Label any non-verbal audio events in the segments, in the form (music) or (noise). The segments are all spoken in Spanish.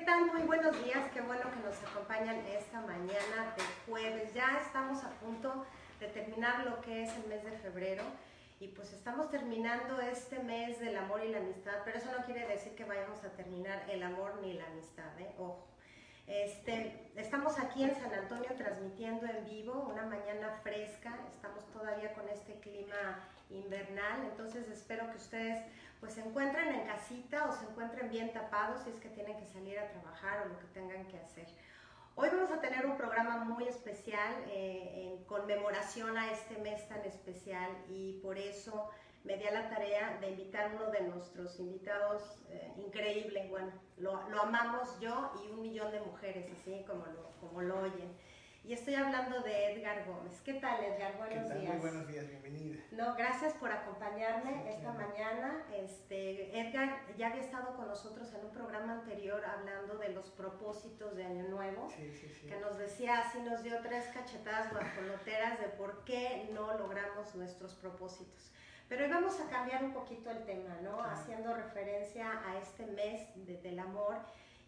¿Qué tal? Muy buenos días. Qué bueno que nos acompañan esta mañana de jueves. Ya estamos a punto de terminar lo que es el mes de febrero y pues estamos terminando este mes del amor y la amistad, pero eso no quiere decir que vayamos a terminar el amor ni la amistad, ¿eh? Ojo. Este, estamos aquí en San Antonio transmitiendo en vivo, una mañana fresca, estamos todavía con este clima invernal, entonces espero que ustedes pues se encuentren en casita o se encuentren bien tapados si es que tienen que salir a trabajar o lo que tengan que hacer. Hoy vamos a tener un programa muy especial eh, en conmemoración a este mes tan especial y por eso me di a la tarea de invitar a uno de nuestros invitados eh, increíble, bueno, lo, lo, amamos yo y un millón de mujeres, así como lo, como lo oyen. Y estoy hablando de Edgar Gómez. ¿Qué tal, Edgar? Buenos ¿Qué tal? días. Muy buenos días, bienvenida. No, gracias por acompañarme Sí, esta claro. mañana. Este, Edgar ya había estado con nosotros en un programa anterior hablando de los propósitos de Año Nuevo Sí, sí, que nos decía, así nos dio tres cachetadas guajoloteras de por qué no logramos nuestros propósitos. Pero hoy vamos a cambiar un poquito el tema, ¿no? Claro. Haciendo referencia a este mes de- del amor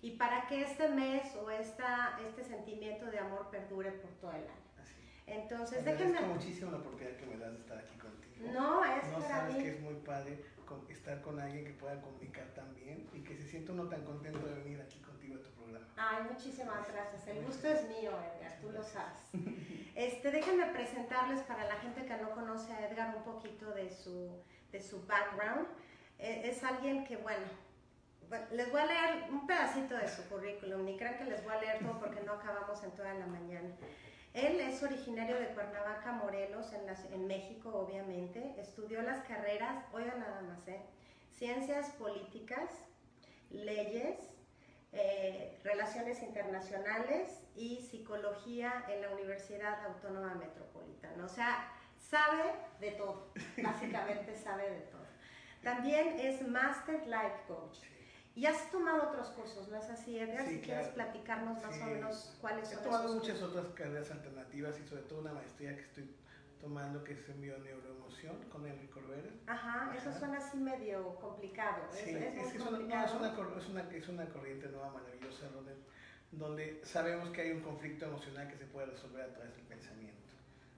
y para que este mes o esta, este sentimiento de amor perdure por todo el año. Así. Entonces, Agradezco déjenme... muchísimo la oportunidad que me das de estar aquí contigo. No, es No para sabes mí. que es muy padre estar con alguien que pueda comunicar tan bien y que se sienta uno tan contento de venir aquí contigo a tu programa. Ay, muchísimas gracias. El gusto es mío, Edgar, tú lo sabes. (laughs) Este, déjenme presentarles para la gente que no conoce a Edgar un poquito de su, de su background. Eh, Es alguien que, bueno, bueno, les voy a leer un pedacito de su currículum, ni crean que les voy a leer todo porque no acabamos en toda la mañana. Él es originario de Cuernavaca, Morelos, en, las- en México, obviamente. Estudió las carreras, oigan nada más, ¿eh? Ciencias políticas, leyes, eh, relaciones internacionales y psicología en la Universidad Autónoma Metropolitana. O sea, sabe de todo, (laughs) básicamente sabe de todo. También es Master Life Coach. Y has tomado otros cursos, ¿no es así, Edgar? Sí, si quieres platicarnos más Sí. o menos cuáles He son tomado esos muchas cursos. otras carreras alternativas y sobre todo una maestría que estoy tomando que es en bioneuroemoción con Enrique Corbera. Ajá, eso Ajá. suena así medio complicado. Sí, es es, es una, complicado. es, una, es una corriente nueva maravillosa donde, donde sabemos que hay un conflicto emocional que se puede resolver a través del pensamiento.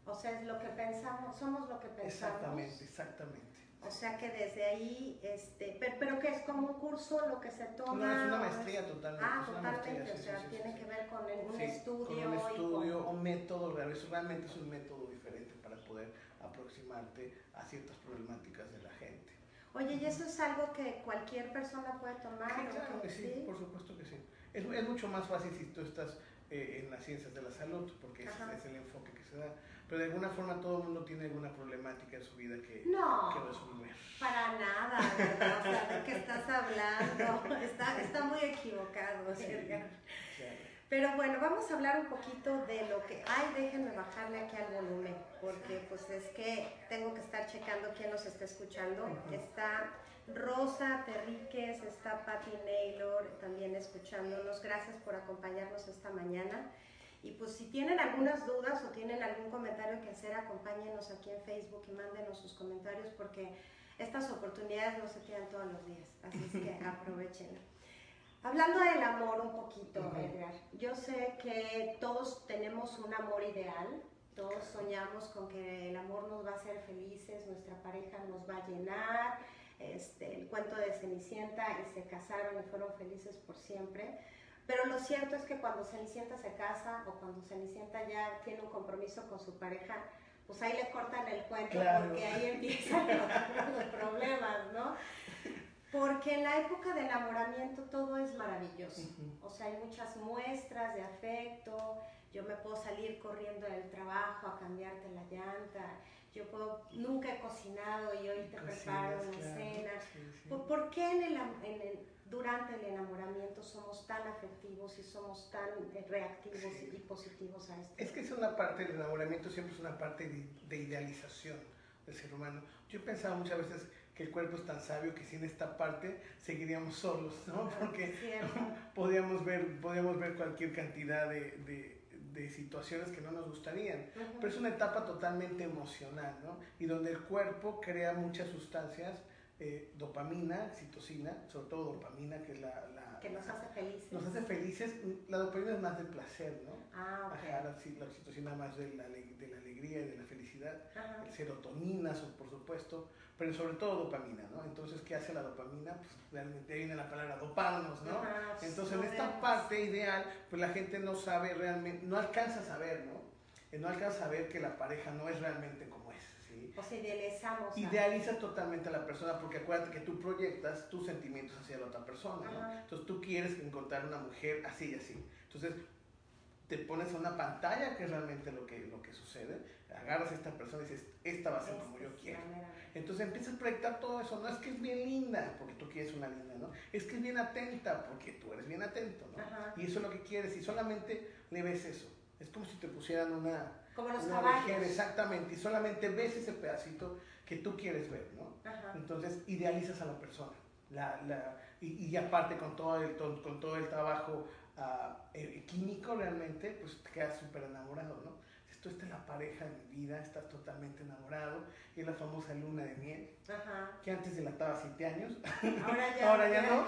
O sea, es lo que pensamos, somos lo que pensamos. Exactamente, exactamente. O sea que desde ahí, este, pero, pero que es como un curso lo que se toma. No, es una ¿o maestría totalmente. Ah, es totalmente, o sea, sí, sí, tiene sí. que ver con el- un Sí, estudio. Con un con- estudio, un método, realmente es un método diferente para poder aproximarte a ciertas problemáticas de la gente. Oye, ¿y eso es algo que cualquier persona puede tomar? Sí, claro que sí, por supuesto que sí. Es, es mucho más fácil si tú estás eh, en las ciencias de la salud, porque ese es el enfoque que se da. Pero de alguna forma todo el mundo tiene alguna problemática en su vida que, No, que resolver. para nada, ¿verdad? O sea, ¿de qué estás hablando? Está, está muy equivocado, Sí. Edgar. Pero bueno, vamos a hablar un poquito de lo que... Ay, déjenme bajarle aquí al volumen, porque pues es que tengo que estar checando quién nos está escuchando. Está Rosa Terríquez, está Patty Naylor también escuchándonos. Gracias por acompañarnos esta mañana. Y pues si tienen algunas dudas o tienen algún comentario que hacer, acompáñenos aquí en Facebook y mándenos sus comentarios porque estas oportunidades no se quedan todos los días. Así es que (laughs) aprovechenla. Hablando del amor un poquito. Edgar, yo sé que todos tenemos un amor ideal, todos soñamos con que el amor nos va a hacer felices, nuestra pareja nos va a llenar, este, el cuento de Cenicienta y se casaron y fueron felices por siempre. Pero lo cierto es que cuando Cenicienta se casa o cuando Cenicienta ya tiene un compromiso con su pareja, pues ahí le cortan el cuento Claro. porque ahí empiezan los, (laughs) problemas, ¿no? Porque en la época de enamoramiento todo es maravilloso. O sea, hay muchas muestras de afecto. Yo me puedo salir corriendo del trabajo a cambiarte la llanta. Yo puedo, nunca he cocinado y hoy te Cocinas, preparo una claro, cena. sí, sí. ¿Por, por qué en el en el- durante el enamoramiento somos tan afectivos y somos tan eh, reactivos y positivos a esto. Es que es una parte, del enamoramiento siempre es una parte de, idealización del ser humano. Yo he pensado muchas veces que el cuerpo es tan sabio que sin esta parte seguiríamos solos, ¿no? Porque (laughs) podríamos ver, podríamos ver cualquier cantidad de, de, situaciones que no nos gustarían. Pero es una etapa totalmente emocional, ¿no? Y donde el cuerpo crea muchas sustancias eh, dopamina, citocina, sobre todo dopamina, que es la, que nos hace felices. Nos hace felices. La dopamina es más del placer, ¿no? Ah, ok. Ajá, la, oxitocina más de la, de la alegría y de la felicidad. Ajá. serotonina, por supuesto, pero sobre todo dopamina, ¿no? Entonces, ¿qué hace la dopamina? Pues realmente viene la palabra doparnos, ¿no? Entonces, en esta parte ideal, pues la gente no sabe realmente, no alcanza a saber, ¿no? Eh, no alcanza a ver que la pareja no es realmente como o sea, idealizamos. Idealizas totalmente a la persona porque acuérdate que tú proyectas tus sentimientos hacia la otra persona, ¿no? Entonces tú quieres encontrar una mujer así y así. Entonces te pones a una pantalla, que es realmente lo que, lo que sucede, agarras a esta persona y dices, esta va a ser como yo quiero. Entonces empiezas a proyectar todo eso, no es que es bien linda, porque tú quieres una linda, ¿no? Es que es bien atenta, porque tú eres bien atento, ¿no? Y eso es lo que quieres, y solamente le ves eso. Es como si te pusieran una, como los caballos. exactamente, y solamente ves ese pedacito que tú quieres ver, ¿no? Entonces idealizas a la persona. La, la, y, y, aparte con todo el, con todo el trabajo uh, químico realmente, pues te quedas súper enamorado, ¿no? Esto esta es la pareja de mi vida, estás totalmente enamorado, y es la famosa luna de miel, Ajá. que antes dilataba siete años, ahora ya, (laughs) ahora ya, no,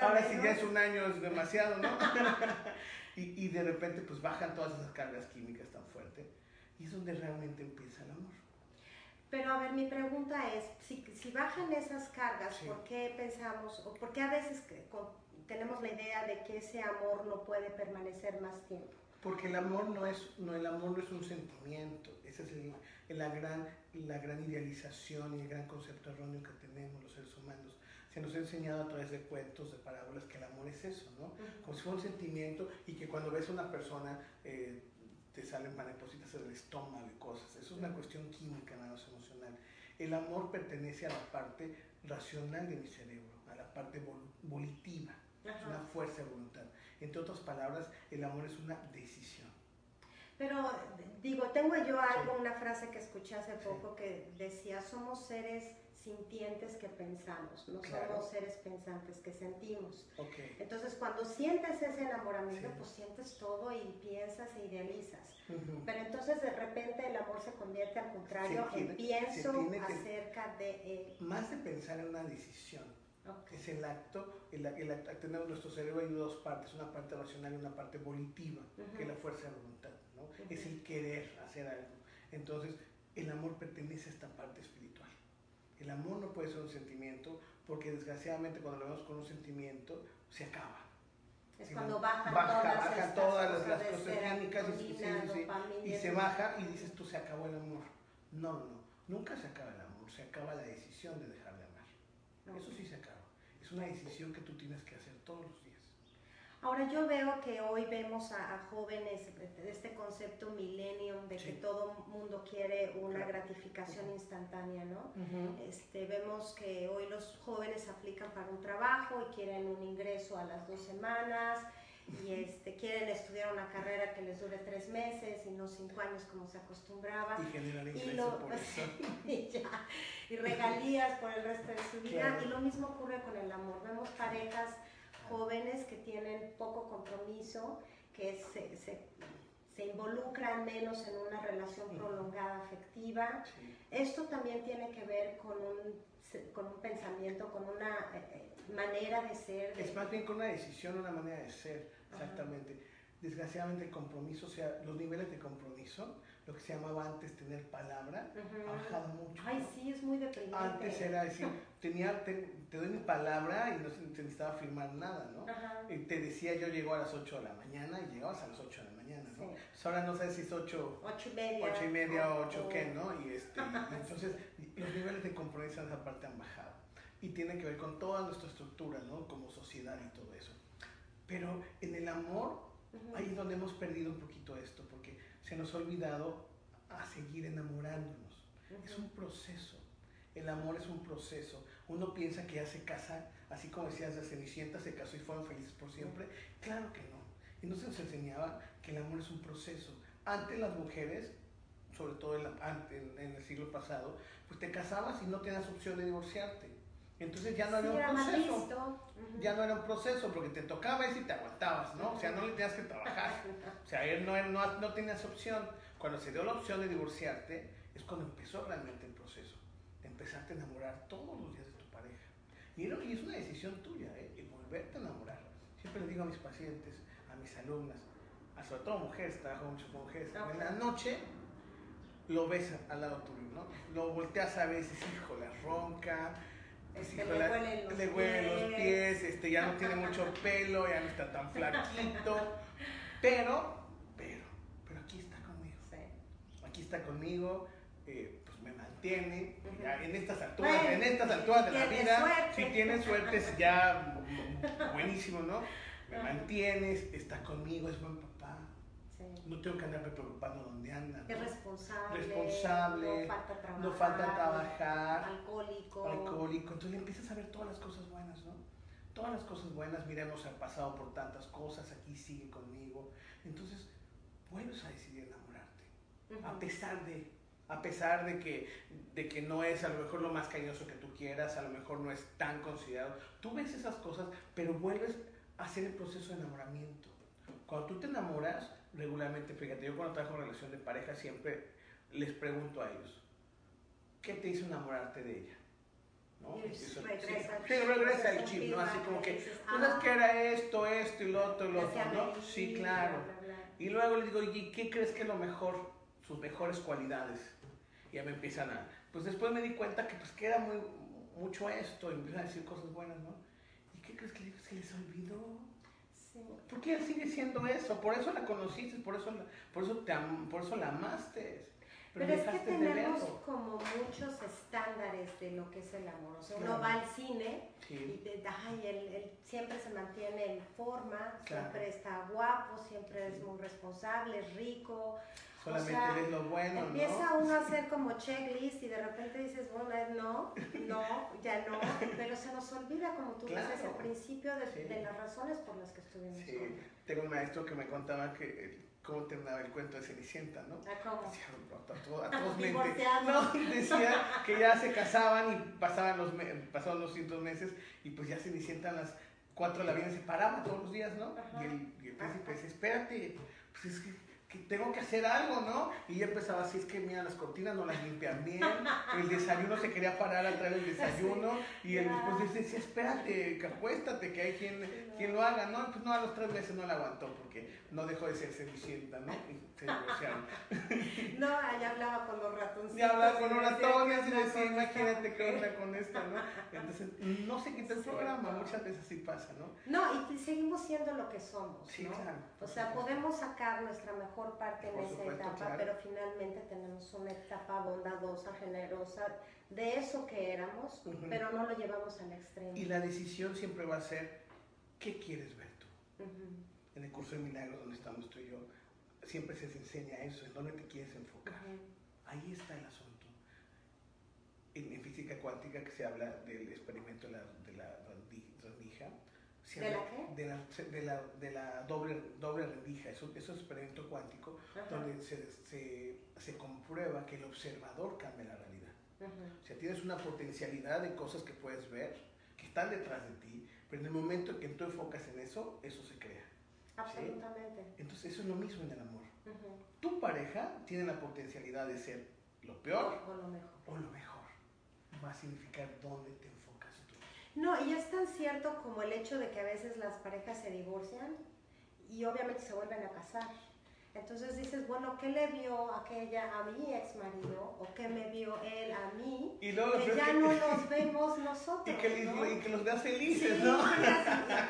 ahora si ya es un año es demasiado, ¿no? (laughs) y, y, de repente pues bajan todas esas cargas químicas tan fuertes y es donde realmente empieza el amor. Pero a ver, mi pregunta es, si, si bajan esas cargas, ¿por qué pensamos, o por qué a veces tenemos la idea de que ese amor no puede permanecer más tiempo? Porque el amor no es, no, el amor no es un sentimiento, esa es la, gran, la gran idealización y el gran concepto erróneo que tenemos los seres humanos se nos ha enseñado a través de cuentos, de parábolas, que el amor es eso, ¿no? Como si fuera un sentimiento y que cuando ves a una persona eh, te salen maripositas en el estómago y cosas. Eso es una cuestión química, nada más emocional. El amor pertenece a la parte racional de mi cerebro, a la parte volitiva, es una fuerza de voluntad. Entre otras palabras, el amor es una decisión. Pero digo, tengo yo algo, una frase que escuché hace poco que decía, somos seres sintientes que pensamos, no somos seres pensantes que sentimos. Entonces, cuando sientes ese enamoramiento, pues sientes todo y piensas e idealizas. Pero entonces de repente el amor se convierte al contrario en pienso acerca de él. Más de pensar en una decisión. Es el acto, el, el, tenemos nuestro cerebro hay dos partes, una parte racional y una parte volitiva, que es la fuerza de voluntad, ¿no? Es el querer hacer algo. Entonces, el amor pertenece a esta parte espiritual. El amor no puede ser un sentimiento porque desgraciadamente cuando lo vemos con un sentimiento se acaba. Es cuando bajan todas, todas las, cosas químicas y, se baja y dices tú se acabó el amor. No, no, no. Nunca se acaba el amor, se acaba la decisión de dejar de amar. Eso sí se acaba. Es una decisión que tú tienes que hacer todos los días. Ahora yo veo que hoy vemos a, jóvenes de este concepto millennium de que todo mundo quiere una gratificación instantánea, ¿no? este, vemos que hoy los jóvenes aplican para un trabajo y quieren un ingreso a las dos semanas y este, quieren estudiar una carrera que les dure tres meses y no cinco años como se acostumbraba. Y generar ingreso por (laughs) eso. y, regalías por el resto de su vida. Y lo mismo ocurre con el amor. Vemos parejas jóvenes que tienen poco compromiso, que se, se, se involucran menos en una relación prolongada afectiva. Esto también tiene que ver con un, con un pensamiento, con una eh, eh, manera de ser. Es más bien con una decisión, una manera de ser, exactamente. Desgraciadamente el compromiso, o sea, los niveles de compromiso lo que se llamaba antes tener palabra, ha bajado mucho. Ay, sí, es muy deprimente. Antes era decir, tenía, te, doy mi palabra y no se necesitaba firmar nada, ¿no? Y te decía, yo llego a las 8 de la mañana y llegabas a las 8 de la mañana, ¿no? Pues ahora no sé si es 8, 8 y media, 8 y media o 8 qué, ¿no? Y este, entonces los niveles de compromiso en esa parte han bajado. Y tiene que ver con toda nuestra estructura, ¿no? Como sociedad y todo eso. Pero en el amor, ahí es donde hemos perdido un poquito esto, porque se nos ha olvidado a seguir enamorándonos. Es un proceso. El amor es un proceso. Uno piensa que ya se casa así como decías, la Cenicienta se casó y fueron felices por siempre. Claro que no. Y no se nos enseñaba que el amor es un proceso. Antes las mujeres, sobre todo en, en el siglo pasado, pues te casabas y no tenías opción de divorciarte. Entonces ya no había un proceso. Ya no era un proceso porque te tocaba y te aguantabas, ¿no? O sea, no le tenías que trabajar. (laughs) O sea, no, no, no tenías opción. Cuando se dio la opción de divorciarte, es cuando empezó realmente el proceso. De empezarte a enamorar todos los días de tu pareja. Y, es una decisión tuya, ¿eh? El volverte a enamorar. Siempre le digo a mis pacientes, a mis alumnas, a sobre todo mujeres, trabajo mucho con mujeres, en la noche lo ves al lado tuyo, ¿no? Lo volteas a veces, hijo, la ronca, este, le, huelen los, le huelen los pies, este, ya no tiene mucho (laughs) pelo, ya no está tan flaquito, pero, pero, pero aquí está conmigo. Aquí está conmigo, eh, pues me mantiene, en estas alturas, en estas alturas de la vida, si tienes suerte es ya (laughs) buenísimo, ¿no? Me mantienes, está conmigo, es buen papá. No tengo que andarme preocupando dónde anda. Es responsable. Responsable. No falta trabajar. No falta trabajar. Alcohólico. Alcohólico. Entonces empiezas a ver todas las cosas buenas, ¿no? Todas las cosas buenas. Miremos, ha pasado por tantas cosas. Aquí sigue conmigo. Entonces vuelves a decidir enamorarte. A pesar de. A pesar de que, de que no es a lo mejor lo más cariñoso que tú quieras, a lo mejor no es tan considerado. Tú ves esas cosas, pero vuelves a hacer el proceso de enamoramiento. Cuando tú te enamoras, regularmente, fíjate, yo cuando trabajo en relación de pareja siempre les pregunto a ellos, ¿qué te hizo enamorarte de ella? ¿no? Eso, regresa, sí, regresa el chip, ¿no? Así como que, pues es que era esto, esto y lo otro, lo otro, ¿no? Sí, claro. Y luego les digo, ¿y qué crees que es lo mejor, sus mejores cualidades? Y ya me empiezan a, pues después me di cuenta que pues queda muy, mucho esto, y empiezan a decir cosas buenas, ¿no? ¿Y qué crees que digo? Que les olvidó. Porque ella sigue siendo eso, por eso la conociste, por eso la, por eso te por eso la amaste. Pero, es que tenemos como muchos estándares de lo que es el amor. O sea, uno va al cine y ay, él, siempre se mantiene en forma, siempre está guapo, siempre es muy responsable, es rico. Solamente ves lo bueno, Empieza uno a hacer como checklist y de repente dices, bueno, no, no, ya no, pero se nos olvida, como tú dices, al principio de, las razones por las que estuvimos Sí, tengo un maestro que me contaba que eh, cómo terminaba el cuento de Cenicienta, ¿no? ¿A cómo? Decía, a, todos (laughs) mente. No, decía que ya se casaban y pasaban los, pasaban los cientos meses y pues ya Cenicienta a las cuatro de la vida se paraba todos los días, ¿no? Y el, y el príncipe decía, espérate, pues es que que tengo que hacer algo, ¿no? Y ya empezaba así, es que mira, las cortinas no las limpian bien, el desayuno se quería parar a traer el (laughs) desayuno, y él después decía, espérate, que acuéstate, que hay quien, quien lo haga, ¿no? Pues no, a los tres meses no le aguantó, porque no dejó de ser cenicienta, ¿no? Y se divorciaron. (laughs) No, allá hablaba con los ratoncitos. Ya hablaba con los ratones y decía, imagínate qué onda con esto, ¿no? Entonces, no se quita el programa, muchas veces así pasa, ¿no? No, y seguimos siendo lo que somos, Sí, claro. O sea, podemos sacar nuestra mejor parte en esa etapa, pero finalmente tenemos una etapa bondadosa, generosa, de eso que éramos, pero no lo llevamos al extremo. Y la decisión siempre va a ser, ¿qué quieres ver tú? En el curso de milagros donde estamos tú y yo, siempre se enseña eso, en dónde te quieres enfocar. Ahí está el asunto. En, física cuántica que se habla del experimento de la, de la ¿De la qué? De la, de la, de la doble, doble rendija, eso, eso es experimento cuántico, donde se, se, se, comprueba que el observador cambia la realidad. O sea, tienes una potencialidad de cosas que puedes ver, que están detrás de ti, pero en el momento en que tú enfocas en eso, eso se crea. Absolutamente. Entonces eso es lo mismo en el amor. Tu pareja tiene la potencialidad de ser lo peor o, lo mejor. O lo mejor. Va a significar dónde te enfocas. No, y es tan cierto como el hecho de que a veces las parejas se divorcian y obviamente se vuelven a casar. Entonces dices, bueno, ¿qué le vio aquella a mi ex marido? ¿O qué me vio él a mí? Y luego, que ya no (laughs) los vemos nosotros. Y que, ¿no? y que los vea felices, sí, ¿no?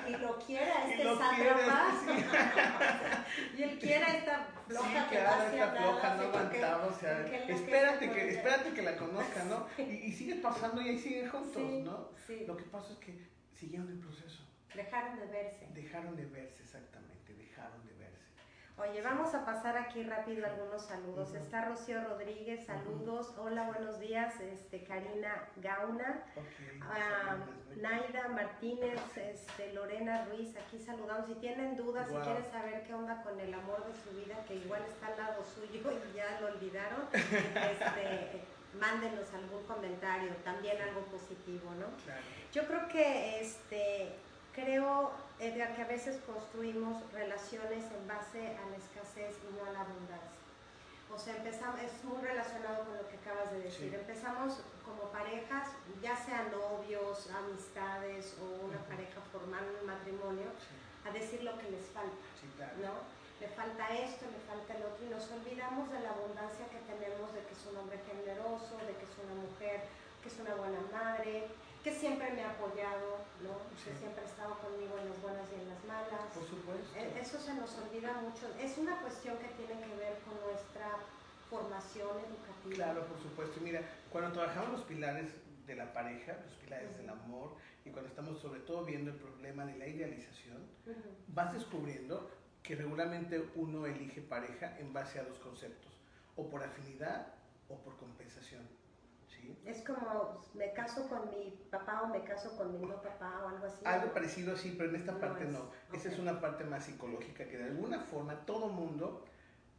Y, y, lo quiera (laughs) este sátrapa. (laughs) y él quiera esta floja sí, que claro, esta floja no aguantaba. O sea, espérate que, espérate que la conozca, ¿no? Y, y, sigue pasando y ahí siguen juntos, ¿no? Lo que pasa es que siguieron el proceso. Dejaron de verse. Dejaron de verse, exactamente, dejaron de verse. Oye, vamos a pasar aquí rápido algunos saludos. Está Rocío Rodríguez, saludos. Hola, buenos días. Este, Karina Gauna. Ah, Naida Martínez, este, Lorena Ruiz, aquí saludamos. Si tienen dudas, si quieren saber qué onda con el amor de su vida, que igual está al lado suyo y ya lo olvidaron, (laughs) este, mándenos algún comentario, también algo positivo, ¿no? Yo creo que este, creo, Edgar, que a veces construimos relaciones en base a la escasez y no a la abundancia. O sea, empezamos, es muy relacionado con lo que acabas de decir. Empezamos como parejas, ya sean novios, amistades o una pareja formal, un matrimonio, a decir lo que les falta, ¿no? Le falta esto, le falta el otro, y nos olvidamos de la abundancia que tenemos, de que es un hombre generoso, de que es una mujer, que es una buena madre, que siempre me ha apoyado, ¿no? que siempre ha estado conmigo en las buenas y en las malas. Por supuesto. E, eso se nos olvida mucho. Es una cuestión que tiene que ver con nuestra formación educativa. Claro, por supuesto. Mira, cuando trabajamos los pilares de la pareja, los pilares del amor, y cuando estamos sobre todo viendo el problema de la idealización, vas descubriendo que regularmente uno elige pareja en base a dos conceptos, o por afinidad o por compensación. Es como, me caso con mi papá o me caso con mi no papá o algo así. Algo parecido así, pero en esta parte no. Esa es una parte más psicológica que de alguna forma todo mundo,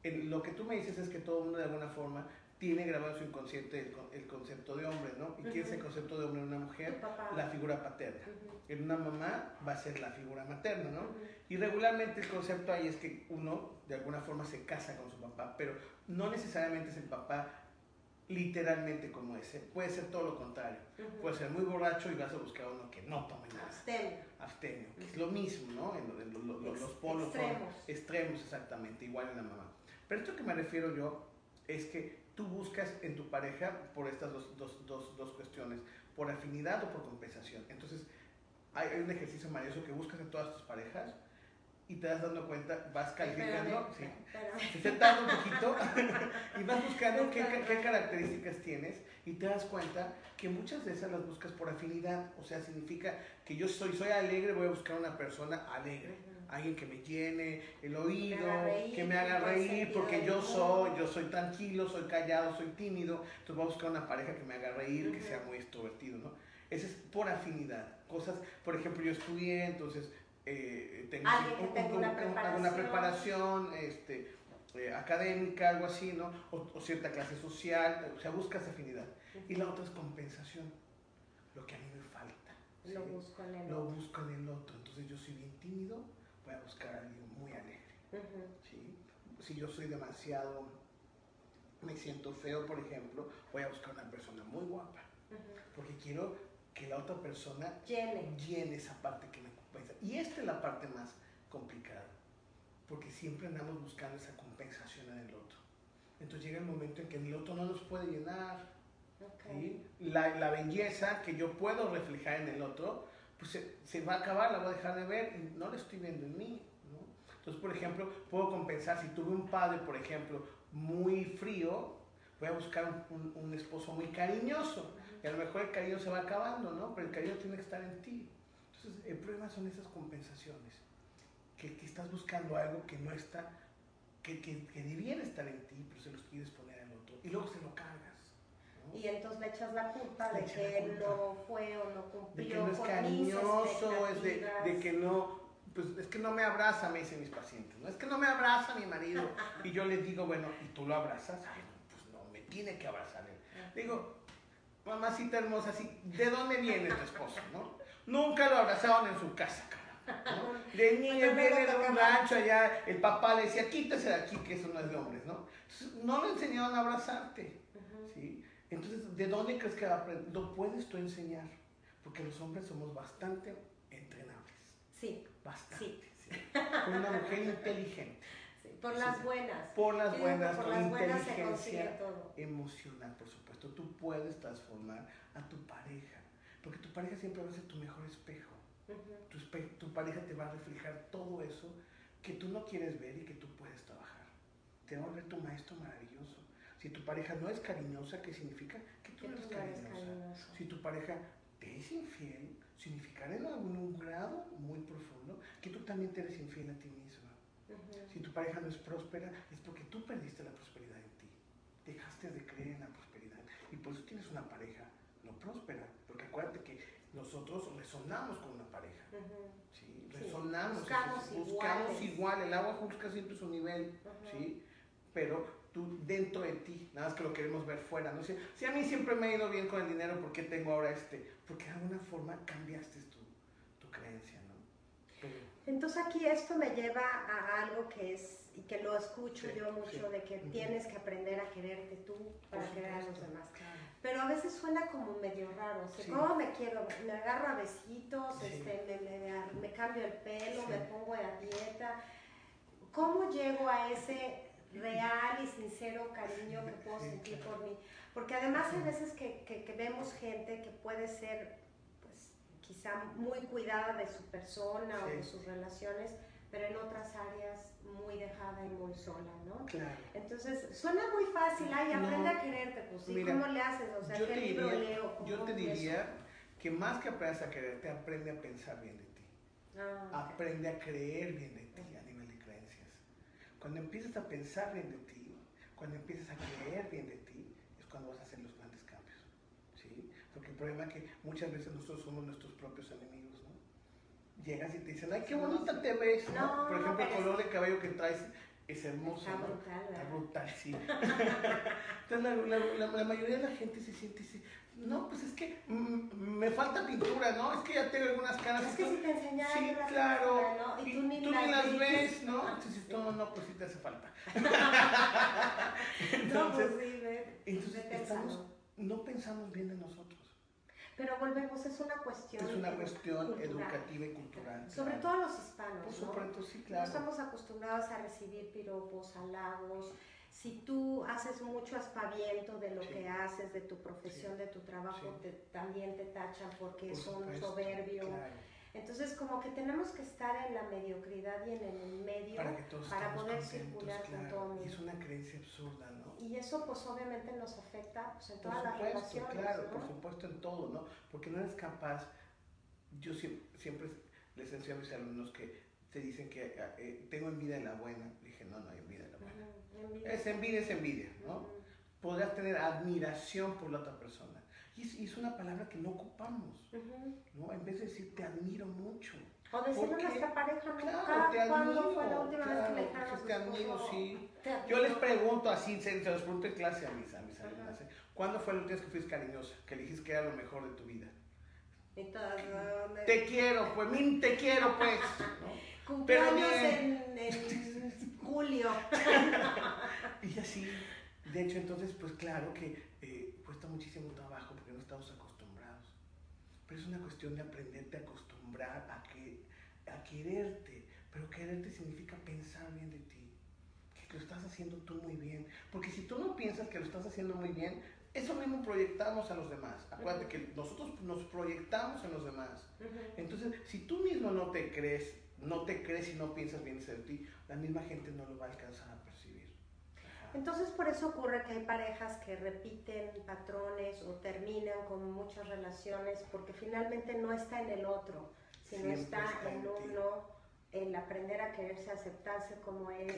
en, lo que tú me dices es que todo mundo de alguna forma tiene grabado en su inconsciente el, concepto de hombre, ¿no? ¿Y quién es el concepto de hombre en una mujer? La figura paterna. En una mamá va a ser la figura materna, ¿no? Y regularmente el concepto ahí es que uno de alguna forma se casa con su papá, pero no necesariamente es el papá literalmente como ese. Puede ser todo lo contrario. Puede ser muy borracho y vas a buscar uno que no tome nada. Abstemio. Abstemio, que es lo mismo, ¿no? En, los polos extremos. extremos, exactamente, igual en la mamá. Pero esto que me refiero yo es que tú buscas en tu pareja por estas dos, dos, dos, dos cuestiones, por afinidad o por compensación. Entonces, hay, hay un ejercicio maravilloso que buscas en todas tus parejas y te das dando cuenta, vas calificando, sí, se tarda un poquito (laughs) y vas buscando qué, qué, características tienes y te das cuenta que muchas de esas las buscas por afinidad, o sea, significa que yo soy, soy alegre, voy a buscar una persona alegre, alguien que me llene el oído, que me haga reír, porque yo soy, yo soy tranquilo, soy callado, soy tímido, entonces voy a buscar una pareja que me haga reír, que sea muy extrovertido, ¿no? Ese es por afinidad. Cosas, por ejemplo, yo estudié, entonces eh, tengo, una preparación, una preparación este, eh, académica, algo así, ¿no? O, cierta clase social, o sea, buscas afinidad. Y la otra es compensación, lo que a mí me falta. Lo busco en el lo otro. busco en el otro. Entonces yo soy bien tímido, voy a buscar a alguien muy alegre. Si yo soy demasiado, me siento feo, por ejemplo, voy a buscar una persona muy guapa. Porque quiero que la otra persona llene, llene esa parte que me y esta es la parte más complicada, porque siempre andamos buscando esa compensación en el otro. Entonces llega el momento en que el otro no nos puede llenar. La, la, belleza que yo puedo reflejar en el otro, pues se, se, va a acabar, la voy a dejar de ver y no la estoy viendo en mí. ¿no? Entonces, por ejemplo, puedo compensar, si tuve un padre, por ejemplo, muy frío, voy a buscar un, un, esposo muy cariñoso. Y a lo mejor el cariño se va acabando, ¿no? Pero el cariño tiene que estar en ti. Entonces, el problema son esas compensaciones, que, que estás buscando algo que no está, que, que, que, debiera estar en ti, pero se los quieres poner al otro, y luego se lo cargas. Y entonces le echas la culpa de que él no fue o no cumplió. De que no es cariñoso, es de, de, que no, pues es que no me abraza, me dicen mis pacientes, ¿no? Es que no me abraza mi marido. (laughs) y yo les digo, bueno, ¿y tú lo abrazas? Ay, pues no, me tiene que abrazar él. Digo, mamacita hermosa, así, ¿de dónde viene tu esposo, no? Nunca lo abrazaron en su casa, ¿no? De niño viene de un rancho allá, el papá le decía, quítese de aquí, que eso no es de hombres, ¿no? Entonces, no le enseñaron a abrazarte, ¿sí? Entonces, ¿de dónde crees que va a aprender? Lo puedes tú enseñar, porque los hombres somos bastante entrenables. Sí. Bastante. Sí. Con una mujer inteligente. Sí, por las buenas. Por las buenas, por con las inteligencia emocional, por supuesto. Tú puedes transformar a tu pareja porque tu pareja siempre va a ser tu mejor espejo. tu, tu, pareja te va a reflejar todo eso que tú no quieres ver y que tú puedes trabajar. Te va a volver tu maestro maravilloso. Si tu pareja no es cariñosa, ¿qué significa? Que tú, no eres cariñosa. Si tu pareja te es infiel, significará en algún grado muy profundo que tú también te eres infiel a ti misma. Si tu pareja no es próspera, es porque tú perdiste la prosperidad en ti. Dejaste de creer en la prosperidad. Y por eso tienes una pareja no próspera. Acuérdate que nosotros resonamos con una pareja. ¿sí? Resonamos. Buscamos, igual. El agua busca siempre su nivel. ¿sí? Pero tú dentro de ti, nada más que lo queremos ver fuera. ¿no? Si, si, a mí siempre me ha ido bien con el dinero, ¿por qué tengo ahora este? Porque de alguna forma cambiaste tu, tu creencia. ¿no? Entonces aquí esto me lleva a algo que es, y que lo escucho yo mucho, de que tienes que aprender a quererte tú para querer a los demás. Pero a veces suena como medio raro, o ¿cómo me quiero? Me agarro a besitos, este, me, me, cambio el pelo, me pongo a dieta. ¿Cómo llego a ese real y sincero cariño que puedo sentir por mí? Porque además hay veces que, que, que vemos gente que puede ser quizá muy cuidada de su persona o de sus relaciones, pero en otras áreas muy dejada y muy sola, ¿no? Claro. Entonces, suena muy fácil, ay, aprende a quererte, pues sí, ¿cómo le haces? O sea, ¿qué libro leo? Yo te diría que más que aprendas a quererte, aprende a pensar bien de ti. Ah, aprende a creer bien de ti a nivel de creencias. Cuando empiezas a pensar bien de ti, cuando empiezas a creer bien de ti, es cuando vas a hacer los grandes cambios. ¿sí? Porque el problema es que muchas veces nosotros somos nuestros propios enemigos, ¿no? Llegas y te dicen, ay, qué bonita te ves, ¿no? Por ejemplo, el color de cabello que traes es hermoso. Está brutal, Está brutal, sí. (laughs) Entonces la, la, mayoría de la gente se siente así, no, pues es que me falta pintura, ¿no? Es que ya tengo algunas caras. Es que si te enseñaron. Sí, claro. ¿no? Y, tú ni, las, ves, ¿no? Entonces, no, no, pues sí te hace falta. entonces, (laughs) (laughs) no, pues sí, entonces estamos, no pensamos bien de nosotros. Pero volvemos, es una cuestión. Es una cuestión educativa y cultural. Sobre todo los hispanos. Por supuesto, sí, claro. No estamos acostumbrados a recibir piropos, halagos. Si tú haces mucho aspaviento de lo que haces, de tu profesión, de tu trabajo, también te tachan porque es un soberbio. Entonces, como que tenemos que estar en la mediocridad y en el medio para, poder circular con todo Es una creencia absurda, ¿no? Y eso, pues, obviamente nos afecta pues, en todas las relaciones. Claro, por supuesto, en todo, ¿no? Porque no eres capaz. Yo siempre, les enseño a mis alumnos que te dicen que eh, tengo envidia en la buena. dije, no, no hay envidia en la buena. Es envidia, es envidia, ¿no? Podrás tener admiración por la otra persona y es, una palabra que no ocupamos, ¿no? En vez de decir te admiro mucho. O decirle a nuestra pareja, claro, te admiro, fue la última vez que le pues, Te admiro, sí. Yo les pregunto así, se, los pregunto en clase a mis, a mis alumnas, ¿eh? ¿cuándo fue la última vez que fuiste cariñosa? Que dijiste que era lo mejor de tu vida. Te quiero, pues, min, te quiero, pues. ¿no? (laughs) Pero en, en (laughs) julio. y así, de hecho, entonces, pues claro que eh, cuesta muchísimo trabajo estamos acostumbrados. Pero es una cuestión de aprenderte a acostumbrar a, que, a quererte. Pero quererte significa pensar bien de ti. Que lo estás haciendo tú muy bien. Porque si tú no piensas que lo estás haciendo muy bien, eso mismo proyectamos a los demás. Acuérdate que nosotros nos proyectamos en los demás. Entonces, si tú mismo no te crees, no te crees y no piensas bien de ti, la misma gente no lo va a alcanzar entonces por eso ocurre que hay parejas que repiten patrones o terminan con muchas relaciones porque finalmente no está en el otro, sino está, en uno, el aprender a quererse, aceptarse como es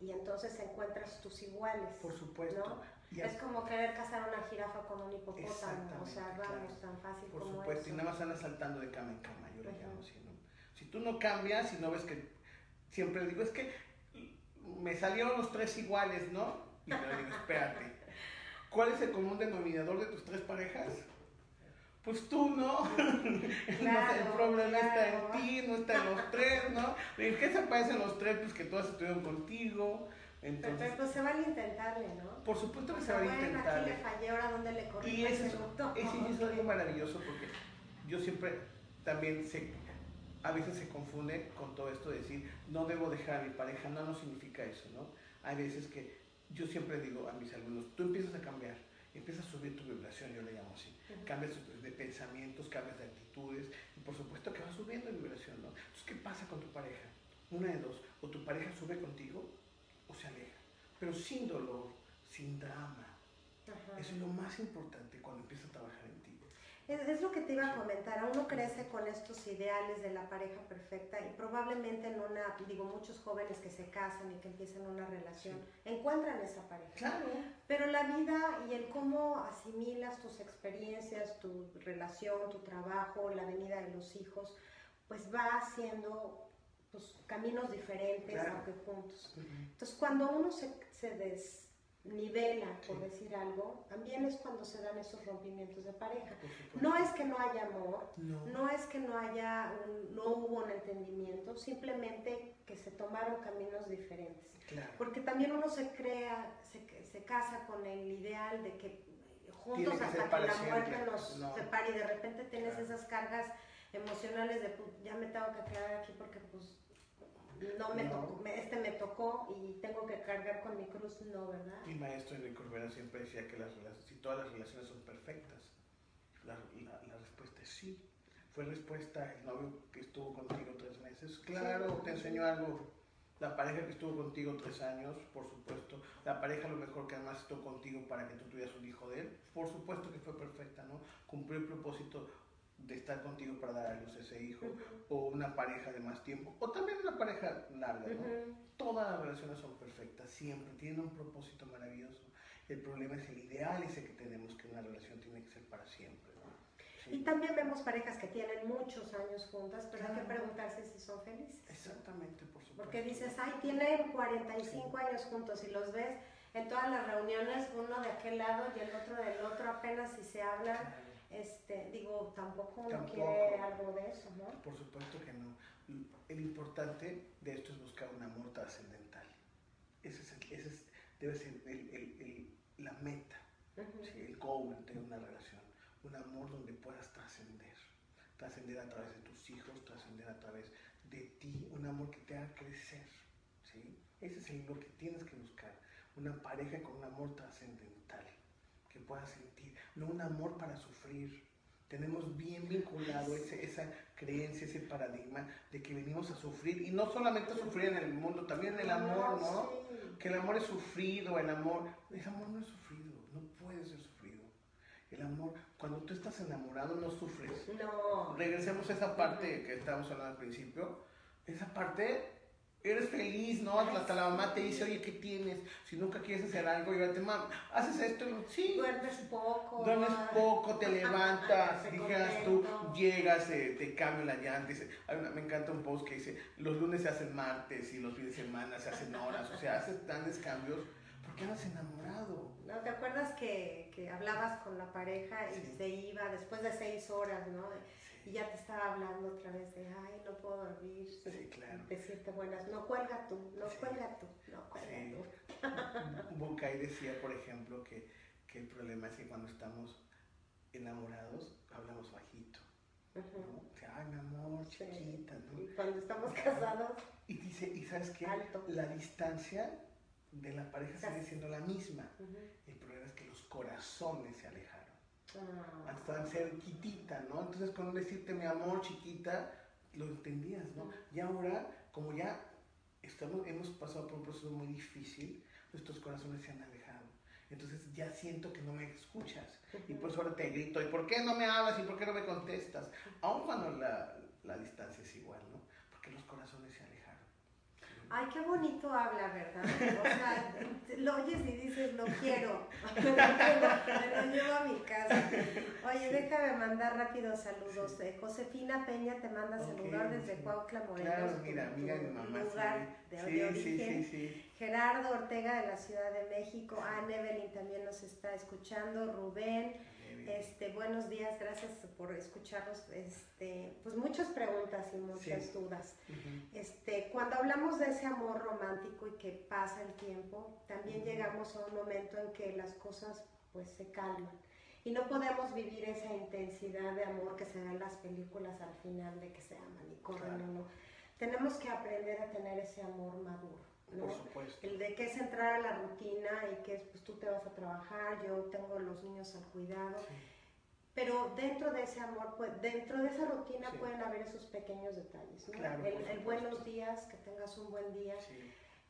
y entonces encuentras tus iguales. Por supuesto. Es como querer casar una jirafa con un hipopótamo, o sea, vamos, tan fácil Por como supuesto, y nada más andan saltando de cama en cama, yo le llamo así, ¿no? Si tú no cambias y no ves que, siempre digo, es que me salieron los tres iguales, ¿no? Y le digo, espérate, ¿cuál es el común denominador de tus tres parejas? Pues tú, ¿no? (laughs) el problema está en ti, no está en los tres, ¿no? ¿En qué se parecen los tres? Pues que todas estuvieron contigo. Entonces, pero, pues se vale intentarle, ¿no? Por supuesto que se vale bueno, intentarle. Aquí le fallé, ahora dónde le corrí. Y eso, es algo maravilloso porque yo siempre también sé a veces se confunde con todo esto de decir, no debo dejar a mi pareja, no, no significa eso, ¿no? Hay veces que yo siempre digo a mis alumnos, tú empiezas a cambiar, empiezas a subir tu vibración, yo le llamo así, cambias de pensamientos, cambias de actitudes, y por supuesto que vas subiendo de vibración, ¿no? Entonces, ¿qué pasa con tu pareja? Una de dos, o tu pareja sube contigo o se aleja, pero sin dolor, sin drama. Eso es lo más importante cuando empiezas a trabajar en ti. Es, lo que te iba a comentar, uno crece con estos ideales de la pareja perfecta y probablemente en una, digo, muchos jóvenes que se casan y que empiezan una relación, encuentran esa pareja. Claro. Pero la vida y el cómo asimilas tus experiencias, tu relación, tu trabajo, la venida de los hijos, pues va haciendo pues, caminos diferentes, aunque juntos. Entonces, cuando uno se, se des nivela, por decir algo, también es cuando se dan esos rompimientos de pareja. No es que no haya amor, no, es que no haya no hubo un entendimiento, simplemente que se tomaron caminos diferentes. Porque también uno se crea, se, se, casa con el ideal de que juntos hasta que la muerte nos separe y de repente tienes esas cargas emocionales de pues, ya me tengo que quedar aquí porque pues no me Tocó, este me tocó y tengo que cargar con mi cruz, no, ¿verdad? Mi maestro Enrique Corbera siempre decía que las si todas las relaciones son perfectas, la, la, respuesta es sí. Fue respuesta el novio que estuvo contigo tres meses, claro, te enseñó algo. La pareja que estuvo contigo tres años, por supuesto. La pareja a lo mejor que además estuvo contigo para que tú tuvieras un hijo de él, por supuesto que fue perfecta, ¿no? Cumplió el propósito de estar contigo para dar a luz a ese hijo, o una pareja de más tiempo, o también una pareja larga, ¿no? Todas las relaciones son perfectas, siempre, tienen un propósito maravilloso. El problema es el ideal ese que tenemos, que una relación tiene que ser para siempre. Y también vemos parejas que tienen muchos años juntas, pero hay que preguntarse si son felices. Exactamente, por supuesto. Porque dices, ay, tienen 45 años juntos y los ves en todas las reuniones, uno de aquel lado y el otro del otro, apenas si se hablan este, digo, tampoco uno quiere algo de eso, ¿no? Por supuesto que no. El importante de esto es buscar un amor trascendental. Ese, es ese debe ser el, el, la meta, el goal de una relación. Un amor donde puedas trascender. Trascender a través de tus hijos, trascender a través de ti. Un amor que te haga crecer. ¿sí? Ese es el, lo que tienes que buscar. Una pareja con un amor trascendental que puedas sentir, no un amor para sufrir. Tenemos bien vinculado ese, esa creencia, ese paradigma de que venimos a sufrir, y no solamente a sufrir en el mundo, también en el amor, ¿no? Que el amor es sufrido, el amor, el amor no es sufrido, no puede ser sufrido. El amor, cuando tú estás enamorado no sufres. No. Regresemos a esa parte que estábamos hablando al principio. Esa parte eres feliz, ¿no? Hasta la mamá te dice, oye, ¿qué tienes? Si nunca quieres hacer algo, y te mamá, haces esto, sí. Duermes poco. Duermes poco, te levantas, dijeras tú, llegas, te cambio la llanta. me encanta un post que dice, los lunes se hacen martes y los fines de semana se hacen horas, o sea, haces grandes cambios. ¿Por qué has enamorado? ¿No te acuerdas que, que hablabas con la pareja y se iba después de seis horas, ¿no? Y ya te estaba hablando otra vez de, ay, no puedo dormir. Sí, claro. Decirte buenas, no cuelga tú, no cuelga tú, no cuelga tú. Bucay decía, por ejemplo, que, que, el problema es que cuando estamos enamorados, hablamos bajito. ¿no? ay, mi amor, chiquita, ¿no? Y cuando estamos casados. Y dice, ¿y sabes qué? La distancia de la pareja sigue siendo la misma. El problema es que los corazones se alejaron. Ah. Hasta ser chiquitita, ¿no? Entonces con decirte mi amor chiquita, lo entendías, ¿no? Y ahora, como ya estamos, hemos pasado por un proceso muy difícil, nuestros corazones se han alejado. Entonces ya siento que no me escuchas. Y pues ahora te grito, ¿y por qué no me hablas? ¿Y por qué no me contestas? Aun cuando la, la distancia es igual, ¿no? Porque los corazones se alejan. Ay, qué bonito habla, ¿verdad? O sea, lo oyes y dices, lo quiero, (laughs) (laughs) me lo llevo a mi casa. Oye, déjame mandar rápidos saludos. Eh, Josefina Peña te manda saludar desde Cuautla, Morelos. Claro, mira, amiga de mamá. Lugar de, origen. Sí, Gerardo Ortega de la Ciudad de México. Anne Evelyn también nos está escuchando. Rubén. Este, buenos días, gracias por escucharnos. Este, pues muchas preguntas y muchas dudas. este, cuando hablamos de ese amor romántico y que pasa el tiempo, también llegamos a un momento en que las cosas pues se calman. Y no podemos vivir esa intensidad de amor que se ve en las películas al final de que se aman y corren no. Tenemos que aprender a tener ese amor maduro. Por supuesto. El de que es entrar a la rutina y que es, pues tú te vas a trabajar, yo tengo los niños al cuidado. Pero dentro de ese amor, pues, dentro de esa rutina pueden haber esos pequeños detalles. ¿no? el, buenos días, que tengas un buen día.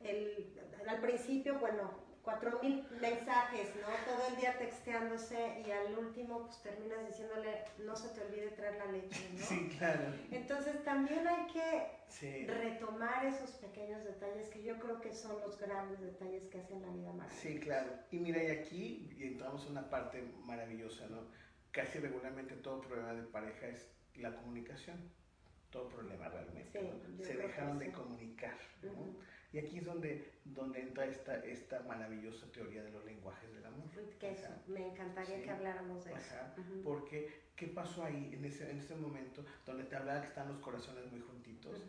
el, al principio, bueno, cuatro mil mensajes, ¿no? Todo el día texteándose y al último pues terminas diciéndole, no se te olvide traer la leche, ¿no? Sí, claro. Entonces también hay que retomar esos pequeños detalles que yo creo que son los grandes detalles que hacen la vida más. Sí, claro. Y mira, y aquí entramos en una parte maravillosa, ¿no? Casi regularmente todo problema de pareja es la comunicación. Todo problema realmente. Se dejaron de comunicar. ¿no? Y aquí es donde, donde entra esta, esta maravillosa teoría de los lenguajes del amor. Que me encantaría que habláramos de eso. Porque, ¿qué pasó ahí en ese, en ese momento donde te hablaba que están los corazones muy juntitos?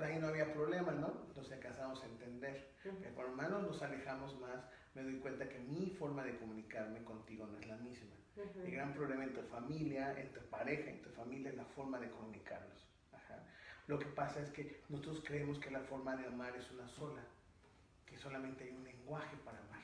Ahí no había problema, ¿no? Entonces alcanzamos a entender. Que por hermanos nos alejamos más, me doy cuenta que mi forma de comunicarme contigo no es la misma. El gran problema entre familia, entre pareja, entre familia es la forma de comunicarnos. Lo que pasa es que nosotros creemos que la forma de amar es una sola, que solamente hay un lenguaje para amar.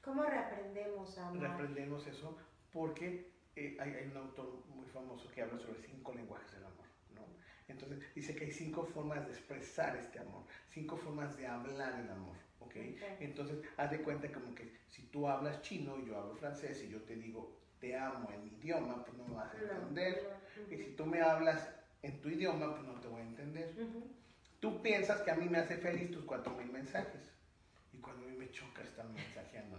¿Cómo reaprendemos a amar? Reaprendemos eso porque eh, hay, un autor muy famoso que habla sobre cinco lenguajes del amor. ¿no? Entonces dice que hay cinco formas de expresar este amor, cinco formas de hablar el amor. ¿okay? Entonces haz de cuenta como que si tú hablas chino y yo hablo francés y yo te digo te amo en mi idioma, pues no me vas a entender. Y si tú me hablas en tu idioma, pues no te voy a entender. Tú piensas que a mí me hace feliz tus cuatro mil mensajes. Y cuando a mí me choca estar mensajeando,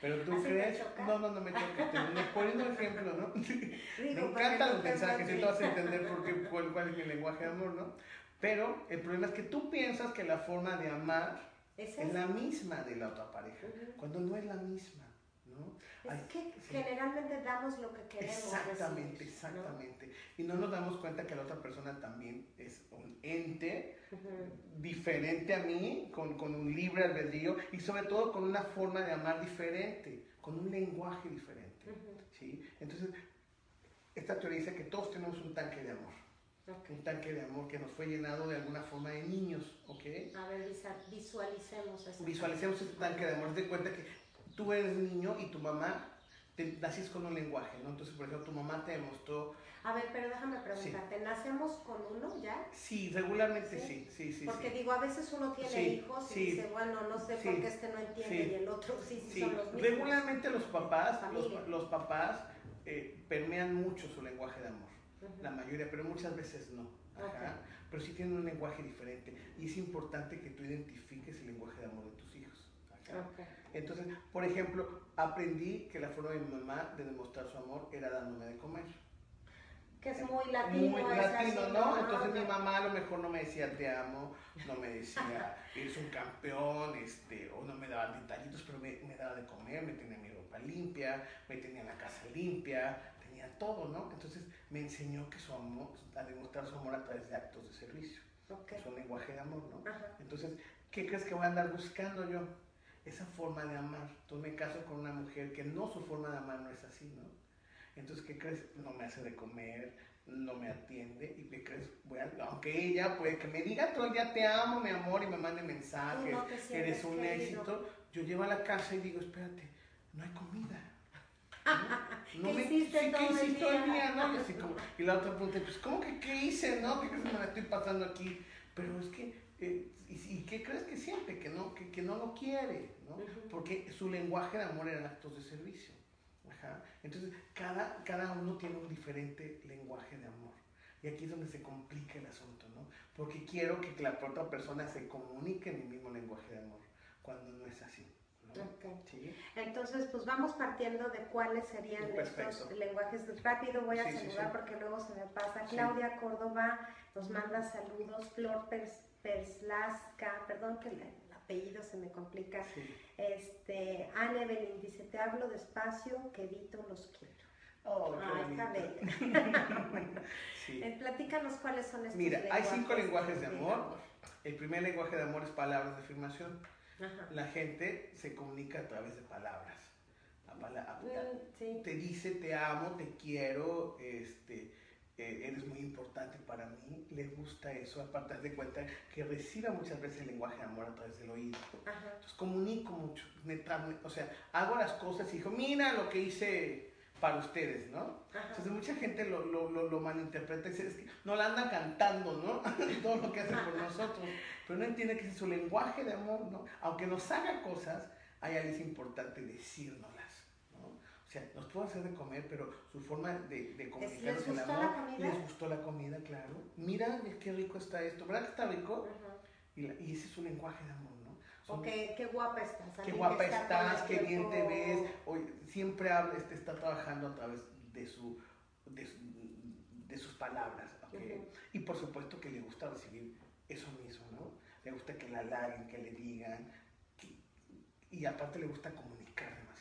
Pero tú (laughs) crees, no, no, no me choca. Te, poniendo ejemplo, ¿no? (laughs) me encantan los mensajes y tú vas a entender por qué, cuál, es mi lenguaje de amor, ¿no? Pero el problema es que tú piensas que la forma de amar es, la misma de la otra pareja, cuando no es la misma. Es que generalmente damos lo que queremos. Exactamente, exactamente. Y no nos damos cuenta que la otra persona también es un ente diferente a mí, con, con, un libre albedrío y sobre todo con una forma de amar diferente, con un lenguaje diferente. ¿sí? Entonces, esta teoría dice que todos tenemos un tanque de amor. Un tanque de amor que nos fue llenado de alguna forma de niños, ¿ok? A ver, visualicemos eso. Visualicemos ese tanque de amor. De cuenta que tú eres niño y tu mamá te naciste con un lenguaje, ¿no? Entonces, por ejemplo, tu mamá te demostró... A ver, pero déjame preguntarte, ¿nacemos con uno ya? Sí, regularmente sí, sí, sí. Porque digo, a veces uno tiene hijos y dice, bueno, no sé por qué este no entiende y el otro sí, sí, son los mismos. Regularmente los papás, los, papás eh, permean mucho su lenguaje de amor, la mayoría, pero muchas veces no. Ajá. Pero sí tienen un lenguaje diferente y es importante que tú identifiques el lenguaje de amor de tus. Entonces, por ejemplo, aprendí que la forma de mi mamá de demostrar su amor era dándome de comer. Que es muy latino. Muy latino, ¿no? Entonces mi mamá a lo mejor no me decía te amo, no me decía (laughs) eres un campeón, este, o no me daba detallitos, pero me, me daba de comer, me tenía mi ropa limpia, me tenía la casa limpia, tenía todo, ¿no? Entonces me enseñó que su amor, a demostrar su amor a través de actos de servicio. Es un lenguaje de amor, ¿no? Entonces, ¿qué crees que voy a andar buscando yo? Esa forma de amar. Entonces me caso con una mujer que no, su forma de amar no es así, ¿no? Entonces, ¿qué crees? No me hace de comer, no me atiende y ¿qué crees? Voy aunque ella puede que me diga todo el día te amo, mi amor, y me mande mensajes, eres un éxito, yo llego a la casa y digo, espérate, no hay comida. (laughs) ¿no? ¿Qué me, hiciste sí, todo ¿qué hiciste el día? ¿no? Y, así como, y la otra pregunta, pues, ¿cómo que qué hice? ¿No? ¿Qué crees que me la estoy pasando aquí? Pero es que ¿Y, qué crees que siente? Que no, que, que no lo quiere, ¿no? Porque su lenguaje de amor eran actos de servicio. Entonces, cada, cada uno tiene un diferente lenguaje de amor. Y aquí es donde se complica el asunto, ¿no? Porque quiero que la otra persona se comunique en mi mismo lenguaje de amor, cuando no es así. ¿Sí? Entonces, pues vamos partiendo de cuáles serían estos lenguajes. Rápido voy a saludar porque luego se me pasa. Claudia Córdoba nos manda saludos. Flor Perslaska, perdón que el, apellido se me complica. Este, Anne Evelyn dice, te hablo despacio, que Vito los quiero. Oh, ah, está bueno, (laughs) eh, platícanos cuáles son estos Mira, hay cinco lenguajes de amor. El primer lenguaje de amor es palabras de afirmación. La gente se comunica a través de palabras. Mm, te dice te amo, te quiero, este, eh, eres muy importante para mí, le gusta eso, aparte de cuenta que reciba muchas veces el lenguaje de amor a través del oído. Entonces comunico mucho, o sea, hago las cosas y digo, mira lo que hice para ustedes, ¿no? Entonces mucha gente lo, lo, lo, malinterpreta y dice, es que no la anda cantando, ¿no? (laughs) Todo lo que hace por nosotros, pero no entiende que es su lenguaje de amor, ¿no? Aunque nos haga cosas, hay algo importante decírnoslas, ¿no? O sea, nos puede hacer de comer, pero su forma de, de comunicarnos el amor, les gustó la comida, claro. Mira qué rico está esto, ¿verdad que está rico? y, y ese es su lenguaje de amor, ¿no? o qué, guapa estás. Qué guapa estás, qué bien te ves. Hoy, siempre habla, este, está trabajando a través de, su, de, sus palabras. Y por supuesto que le gusta recibir eso mismo, ¿no? Le gusta que la halaguen, que le digan. y aparte le gusta comunicar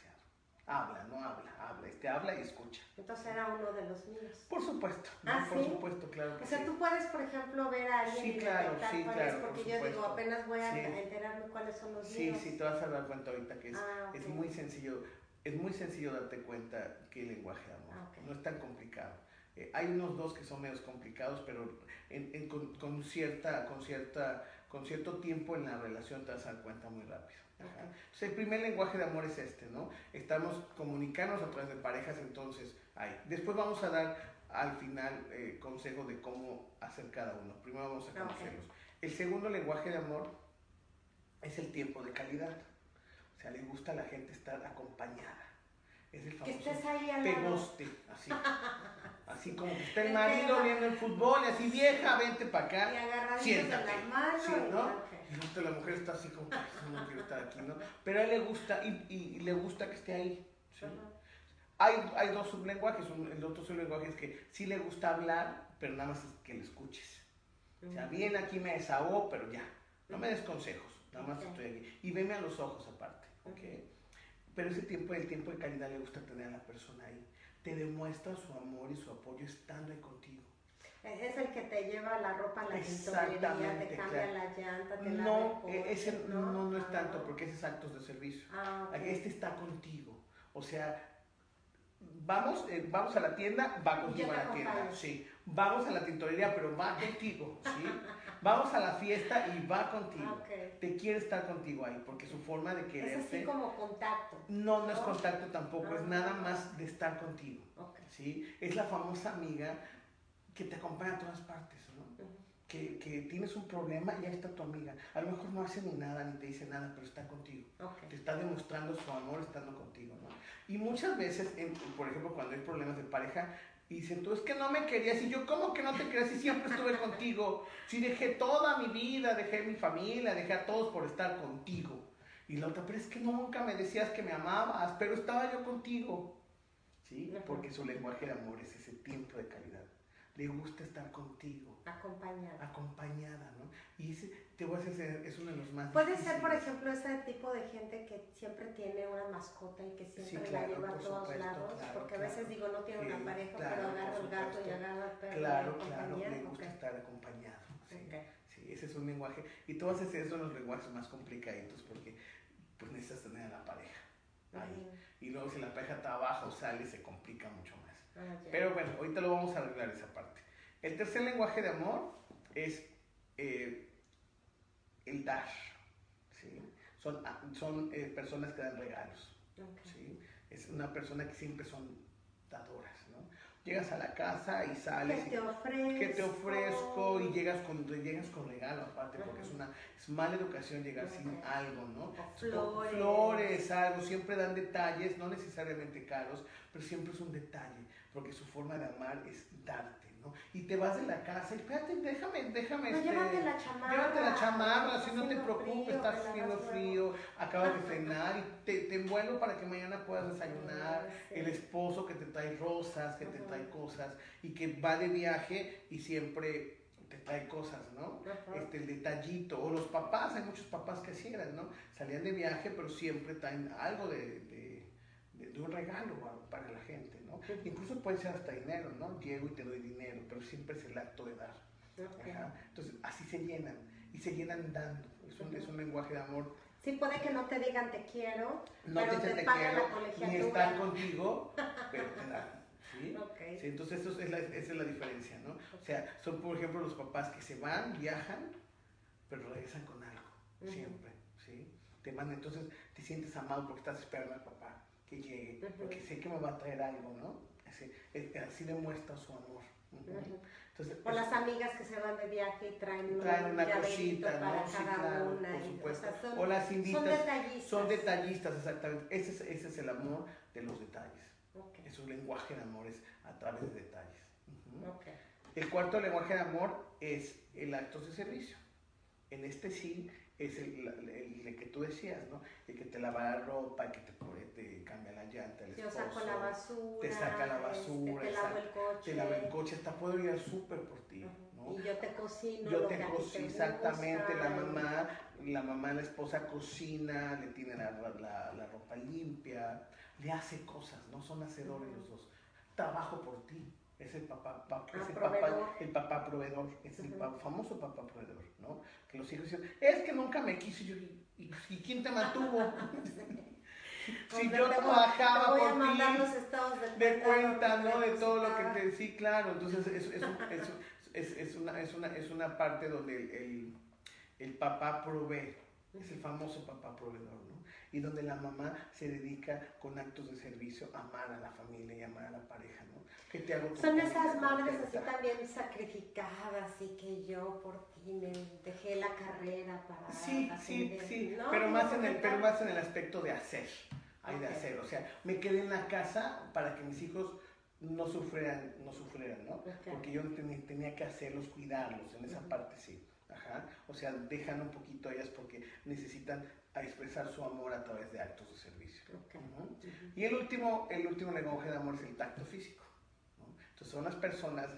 habla, no habla, habla, este habla y escucha. Entonces era uno de los míos. Por supuesto, ah, por supuesto, claro que O sea, tú puedes, por ejemplo, ver a alguien sí, y claro, sí, claro, porque yo digo, apenas voy a enterarme cuáles son los míos. Sí, sí, te vas a dar cuenta ahorita que es, ah, es muy sencillo, es muy sencillo darte cuenta qué lenguaje de amor, ah, no es tan complicado. Eh, hay unos dos que son medios complicados, pero en, con, con, cierta, con, cierta, con cierto tiempo en la relación te vas a dar cuenta muy rápido. Entonces, el primer lenguaje de amor es este, ¿no? Estamos comunicándonos a través de parejas, entonces, ahí. Después vamos a dar al final eh, consejo de cómo hacer cada uno. Primero vamos a conocerlos. El segundo lenguaje de amor es el tiempo de calidad. O sea, le gusta a la gente estar acompañada. Es el famoso que estés ahí al pegoste, así. (laughs) Así como que está el marido viendo el fútbol y así, vieja, vente para acá. Y de las manos. Sí, ¿no? Y la mujer está así como que no quiero estar aquí, ¿no? Pero a él le gusta y, y le gusta que esté ahí. ¿sí? Hay, hay dos sublenguajes. el otro sublenguaje es que sí le gusta hablar, pero nada más es que le escuches. O sea, bien aquí me desahogo, pero ya. No me des consejos, nada más estoy aquí. Y veme a los ojos aparte. ¿okay? Pero ese tiempo, el tiempo de calidad le gusta tener a la persona ahí. Te demuestra su amor y su apoyo estando ahí contigo. Es el que te lleva la ropa a la tintorería, te cambia la llanta, te no, e-, ese no, no, es tanto ah. porque ese es actos de servicio. Ah, este está contigo. O sea, vamos, eh, vamos a la tienda, va contigo a la tienda. Sí. Vamos a la tintorería, pero va (laughs) contigo. ¿sí? vamos a la fiesta y va contigo. Ah, te quiere estar contigo ahí, porque su forma de quererte... Es así como contacto. No, no, es contacto tampoco, es nada más de estar contigo. ¿sí? Es la famosa amiga que te acompaña a todas partes, ¿no? que, que, tienes un problema y ahí está tu amiga. A lo mejor no hace ni nada, ni te dice nada, pero está contigo. Te está demostrando su amor estando contigo, ¿no? Y muchas veces, por ejemplo, cuando hay problemas de pareja, dicen, tú es que no me querías. Y yo, ¿cómo que no te querías? Y siempre estuve contigo. Si dejé toda mi vida, dejé mi familia, dejé a todos por estar contigo. Y la otra, pero es que nunca me decías que me amabas, pero estaba yo contigo. ¿Sí? Porque su lenguaje de amor es ese tiempo de calidad le gusta estar contigo. Acompañada. Acompañada, ¿no? Y ese, te voy a decir, es uno de los más Puede ser, por ejemplo, ese tipo de gente que siempre tiene una mascota y que siempre la lleva a todos lados, porque a veces digo, no tiene una pareja, pero agarra el gato y agarra el perro. Claro, claro, le gusta estar acompañado. Sí, ese es un lenguaje. Y todos esos son los lenguajes más complicaditos porque pues necesitas tener a la pareja. Ahí. Y luego si la pareja está abajo, sale, se complica mucho más. Ah, Pero bueno, ahorita lo vamos a arreglar esa parte. El tercer lenguaje de amor es eh, el dar. Son, ah, son eh, personas que dan regalos. Es una persona que siempre son dadoras. Llegas a la casa y sales. ¿Qué te ofrezco? ¿Qué te ofrezco? Y llegas con, llegas con regalo aparte, porque es una es mala educación llegar sin algo, ¿no? flores. Flores, algo. Siempre dan detalles, no necesariamente caros, pero siempre es un detalle porque su forma de amar es darte, ¿no? Y te vas de la casa y espérate, déjame, déjame. No, este, llévate la chamarra. Llévate la chamarra, si no te preocupes, estás haciendo frío, acabas de (laughs) cenar y te, te, envuelvo para que mañana puedas desayunar. El esposo que te trae rosas, que te trae cosas y que va de viaje y siempre te trae cosas, ¿no? Este, el detallito, o los papás, hay muchos papás que así eran, ¿no? Salían de viaje, pero siempre traen algo de, de, de un regalo para la gente. Incluso puede ser hasta dinero, ¿no? Llego y te doy dinero, pero siempre es el acto de dar. Entonces, así se llenan, y se llenan dando. Es un, es un lenguaje de amor. Sí, puede que no te digan te quiero, no pero te, te, quiero, ni estar contigo, pero te dan. ¿sí? ¿sí? Entonces, eso es la, esa es la diferencia, ¿no? O sea, son, por ejemplo, los papás que se van, viajan, pero regresan con algo, siempre, ¿sí? Te mandan, entonces te sientes amado porque estás esperando al papá que llegue, porque sé que me va a traer algo, ¿no? Así, así demuestra su amor. Entonces, o las amigas que se van de viaje y traen, traen una cosita, para ¿no? cada una. Por supuesto. o, son, las invitas. Son detallistas. Son detallistas, exactamente. Ese es, ese es el amor de los detalles. Es un lenguaje de amor, es a través de detalles. El cuarto lenguaje de amor es el acto de servicio. En este sí es el, el, que tú decías, ¿no? El que te lava la ropa, que te, te cambia la llanta, el esposo, saco la basura, te saca la basura, te lavo el coche, te lava el coche, hasta puedo ir al súper por ti, ¿no? Y yo te cocino, yo te cocino, exactamente, la mamá, la mamá, la esposa cocina, le tiene la, la, la, ropa limpia, le hace cosas, ¿no? Son hacedores los dos. Trabajo por ti es el papá, ah, es el papá, el papá proveedor, es el famoso papá proveedor, ¿no? Que los hijos dicen, es que nunca me quiso, yo, ¿y, y quién te mantuvo? (laughs) (laughs) si yo trabajaba por ti, de cuenta, ¿no? De todo lo que te, sí, claro, entonces es, es, es, es, una, es, una, es una parte donde el, el, el papá provee, es el famoso papá proveedor, ¿no? Y donde la mamá se dedica con actos de servicio a amar a la familia y amar a la pareja, ¿no? te hago Son esas madres así también sacrificadas y que yo por ti me dejé la carrera para Sí, sí, sí, pero, más en el, pero más en el aspecto de hacer, hay de hacer, o sea, me quedé en la casa para que mis hijos no sufrieran, no sufrieran, ¿no? Porque yo tenía que hacerlos, cuidarlos, en esa parte sí. Ajá. O sea, dejan un poquito ellas porque necesitan expresar su amor a través de actos de servicio. Y el último, el último lenguaje de amor es el tacto físico. Entonces son las personas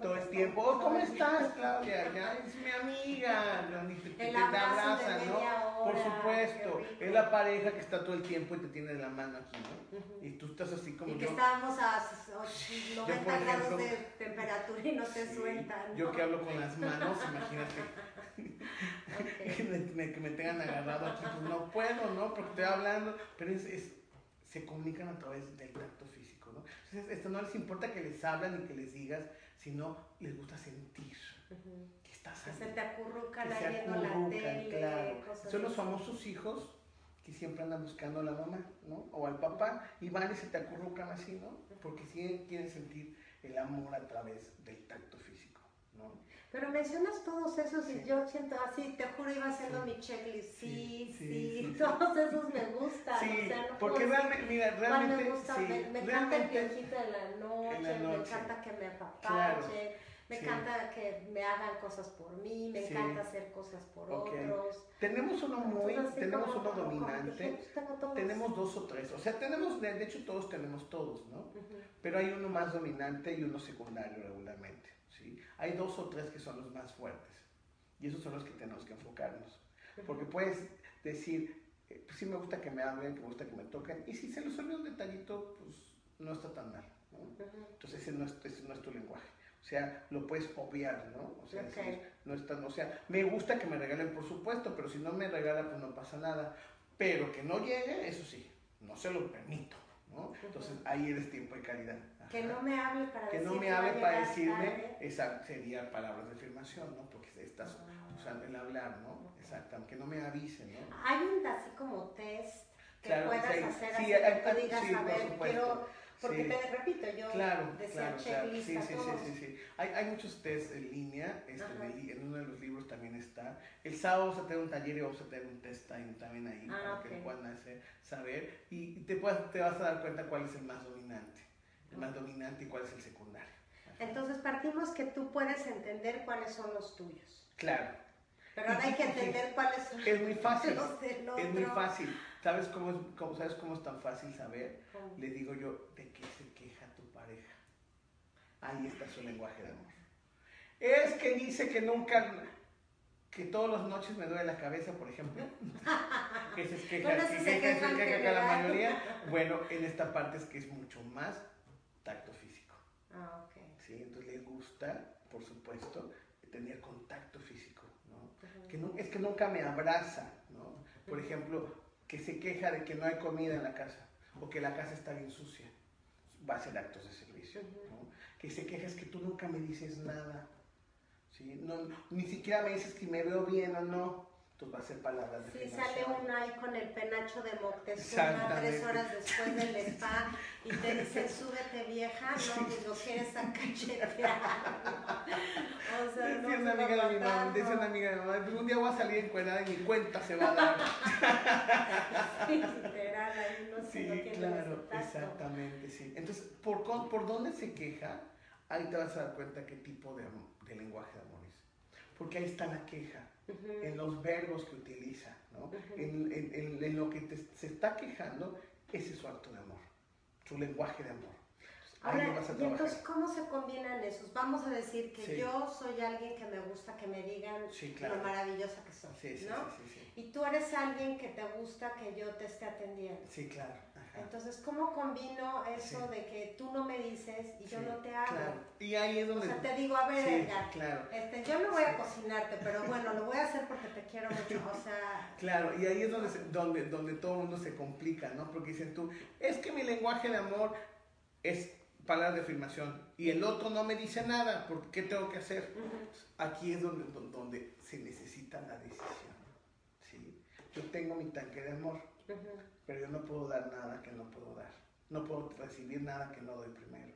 todo el tiempo, oh, ¿cómo estás, Claudia? Ya es mi amiga, (laughs) te, te, abrazan, ¿no? Por supuesto, es la pareja que está todo el tiempo y te tiene la mano aquí, ¿no? Y tú estás así como y que estábamos a 90 (laughs) grados de temperatura y no te sueltan. Yo que hablo con las manos, imagínate. (laughs) que, me, que, me, tengan agarrado aquí, pues no puedo, ¿no? Porque estoy hablando, pero es, se comunican a través del tacto físico, ¿no? Entonces, esto no les importa que les hablan ni que les digas, sino les gusta sentir que estás ahí. Se te acurrucan viendo la tele, claro. Son los famosos hijos que siempre andan buscando a la mamá, ¿no? O al papá, y van y se te acurrucan así, ¿no? Porque sí quieren sentir el amor a través del tacto. Pero mencionas todos esos y yo siento así, te juro, iba haciendo mi checklist. Sí, sí, (laughs) todos esos me gustan. Sí, o sea, no porque realmente, mira, realmente. Me, gusta, me, me encanta el viejito de la noche, me encanta que me apapache, me encanta que me hagan cosas por mí, me encanta hacer cosas por otros. Tenemos uno muy, tenemos uno dominante, tenemos dos o tres, o sea, tenemos, de hecho todos tenemos todos, ¿no? Pero hay uno más dominante y uno secundario regularmente. Hay dos o tres que son los más fuertes y esos son los que tenemos que enfocarnos. Porque puedes decir, eh, pues sí me gusta que me hablen, que me gusta que me toquen, y si se les olvida un detallito, pues no está tan mal. Entonces ese no, es, ese no es tu lenguaje. O sea, lo puedes obviar, ¿no? O sea, no está, o sea, me gusta que me regalen, por supuesto, pero si no me regala, pues no pasa nada. Pero que no llegue, eso sí, no se lo permito, ¿no? Entonces ahí eres tiempo y calidad. Que no me hable para que decirme. no me hable para decirme, esa sería palabras de afirmación, ¿no? Porque estás ah. usando el hablar, ¿no? Exacto, que no me avisen, ¿no? Hay un así como test que puedas hacer así que tú digas, a ver, quiero. Porque te repito, yo claro, decía claro, checklist sí, sí, sí, sí, sí, Hay, hay muchos tests en línea, este, en, uno de los libros también está. El sábado vamos a tener un taller y vamos a tener un test también ahí ah, para que puedan hacer, saber y te, puedas, te vas a dar cuenta cuál es el más dominante el más dominante y cuál es el secundario. Entonces partimos que tú puedes entender cuáles son los tuyos. Claro. Pero ahora hay que entender cuáles son es muy fácil, los del otro. Es muy fácil. ¿Sabes cómo es, cómo, ¿sabes cómo es tan fácil saber? Le digo yo, ¿de qué se queja tu pareja? Ahí está su lenguaje de amor. Es que dice que nunca, que todas las noches me duele la cabeza, por ejemplo. (laughs) que se queja, que, se queja, que, que la mayoría. (laughs) Bueno, en esta parte es que es mucho más tacto físico. Ah, ok. ¿Sí? Entonces le gusta, por supuesto, tener contacto físico, ¿no? que no es que nunca me abraza, ¿no? Por ejemplo, que se queja de que no hay comida en la casa o que la casa está bien sucia. Va a ser actos de servicio, ¿no? Que se queja es que tú nunca me dices nada, ¿sí? No, ni siquiera me dices que me veo bien o no. Entonces va a ser palabras de Sí, sale uno ahí con el penacho de Moctezuma tres horas después del spa y te dice, (laughs) súbete vieja, no, pues lo quieres a cachetear. O sea, no Decía una amiga a de mi mamá, matar, decía no. una amiga de mi mamá, un día voy a salir encuerada y mi cuenta se va a dar. (laughs) Sí, literal, ahí no se Sí, tiene claro, exactamente, sí. Entonces, ¿por, ¿por dónde se queja? Ahí te vas a dar cuenta qué tipo de, de lenguaje de amor es. Porque ahí está la queja, en los verbos que utiliza, ¿no? En, en- en- en lo que te- se está quejando, ese es su acto de amor, su lenguaje de amor. Ahora, lo vas a y entonces, ¿cómo se combinan esos? Vamos a decir que Sí. yo soy alguien que me gusta que me digan Sí, claro. lo maravillosa que soy, Sí, sí, ¿no? sí, sí, sí. Y tú eres alguien que te gusta que yo te esté atendiendo. Sí, claro. ajá. Entonces, ¿cómo combino eso de que tú no me dices y yo no te hablo? claro. Y ahí es O donde... sea, te digo, a ver, Edgar, claro. este, yo no voy a cocinarte, pero bueno, lo voy a hacer porque te quiero mucho. O sea, (laughs) Claro, y ahí es donde, se- donde, donde todo el mundo se complica, ¿no? Porque dicen tú, es que mi lenguaje de amor es palabras de afirmación y el otro no me dice nada, ¿por qué tengo que hacer? Aquí es donde, donde, se necesita la decisión, ¿sí? Yo tengo mi tanque de amor, pero yo no puedo dar nada que no puedo dar. No puedo recibir nada que no doy primero.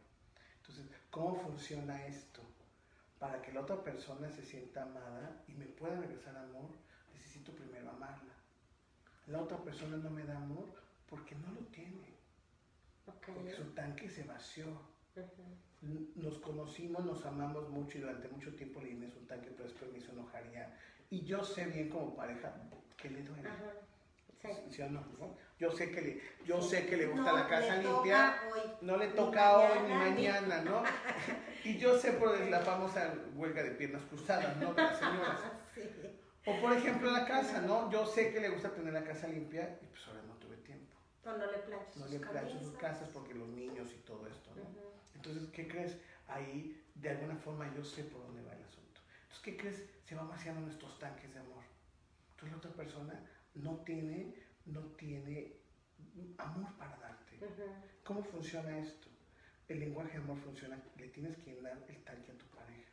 Entonces, ¿cómo funciona esto? Para que la otra persona se sienta amada y me pueda regresar amor, necesito primero amarla. La otra persona no me da amor porque no lo tiene, porque su tanque se vació. Nos conocimos, nos amamos mucho y durante mucho tiempo le llené su tanque, pero después me hizo enojar ya. Y yo sé bien como pareja que le duele. sí. ¿Sí o no? ¿no? Yo sé que le, yo sé que le gusta No la casa limpia, hoy. no le Ni toca hoy ni mañana, ni- mañana, ¿no? (laughs) Y yo sé por la famosa huelga de piernas cruzadas, ¿no? De las señoras. (laughs) Sí. O por ejemplo la casa, ¿no? Yo sé que le gusta tener la casa limpia y pues ahora no no le planches No sus le plancho sus casas porque los niños y todo esto, ¿no? Ujú. Entonces, ¿qué crees? Ahí, de alguna forma, yo sé por dónde va el asunto. Entonces, ¿qué crees? Se van vaciando nuestros tanques de amor. Entonces, la otra persona no tiene, no tiene amor para darte. Ujú. ¿Cómo funciona esto? El lenguaje de amor funciona, le tienes que dar el tanque a tu pareja.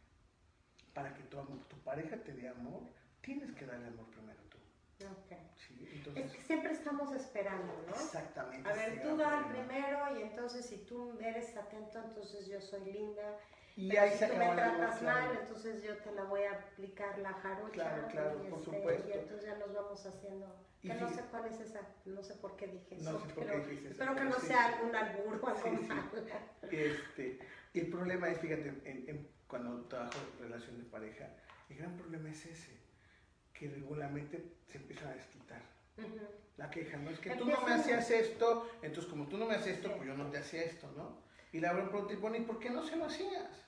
Para que tu, tu pareja te dé amor, tienes que darle amor primero ¿sí? Es Entonces, que siempre estamos esperando, ¿no? exactamente. A ver, es tú el da primero y entonces si tú eres atento, entonces yo soy linda. Y Pero ahí si se tú me tratas claro. mal, entonces yo te la voy a aplicar la jarocha. Claro, claro, y, por este, supuesto. Y entonces ya nos vamos haciendo. Que no sé cuál es esa, no sé por qué dije No eso. sé por qué pero dijiste eso, espero que no sí, sea algún albur o algo Sí, sí. Este, el problema es, fíjate, en- en- cuando trabajo en relación de pareja, el gran problema es ese, que regularmente se empiezan a desquitar. Ujú. La queja, ¿no? Es que tú no me hacías esto, entonces como tú no me haces esto, Sí. pues yo no te hacía esto, ¿no? Y la pregunta, bueno, ¿y por qué no se lo hacías?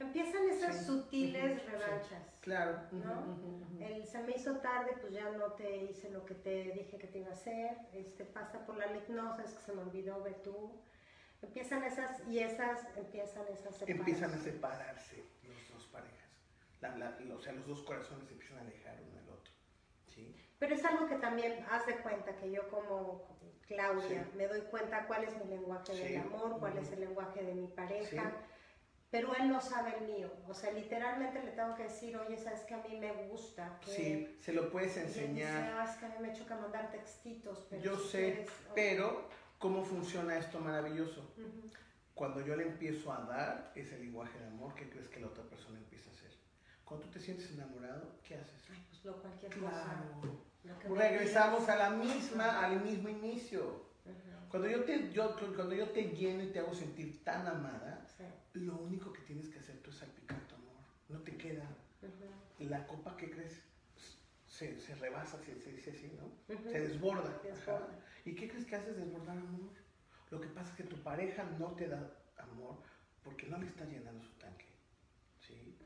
Empiezan esas Sí. sutiles Ujú, sí. revanchas. Claro. ujú, ¿No? ujú, ujú. El, se me hizo tarde, pues ya no te hice lo que te dije que te iba a hacer. Este, pasa por la hipnosis, que se me olvidó ver tú. Empiezan esas y esas, empiezan esas separaciones. Empiezan a separarse. La- la- o sea, los dos corazones se empiezan a alejar uno del otro. ¿sí? Pero es algo que también haz de cuenta que yo como Claudia Sí. me doy cuenta cuál es mi lenguaje Sí. del amor, cuál es el lenguaje de mi pareja. Pero él no sabe el mío. O sea, literalmente le tengo que decir, oye, sabes que a mí me gusta. Que Sí, se lo puedes él dice, enseñar. "Ah, es que a mí me choca mandar textitos. Pero Yo si sé, quieres, ok". pero ¿cómo funciona esto maravilloso? Ujú. Cuando yo le empiezo a dar ese lenguaje de amor, ¿qué crees que la otra persona empieza? Cuando tú te sientes enamorado, ¿qué haces? Ay, pues lo cualquier cosa. Claro. que Regresamos a la misma, al mismo inicio. Cuando yo te, yo, cuando yo te lleno y te hago sentir tan amada, Sí. lo único que tienes que hacer tú es salpicar tu amor. No te queda. La copa, ¿qué crees? Se, se rebasa, se, se dice así, ¿no? Se desborda. Desborda. ¿Y qué crees que haces desbordar amor? Lo que pasa es que tu pareja no te da amor porque no le está llenando su tanque. ¿sí?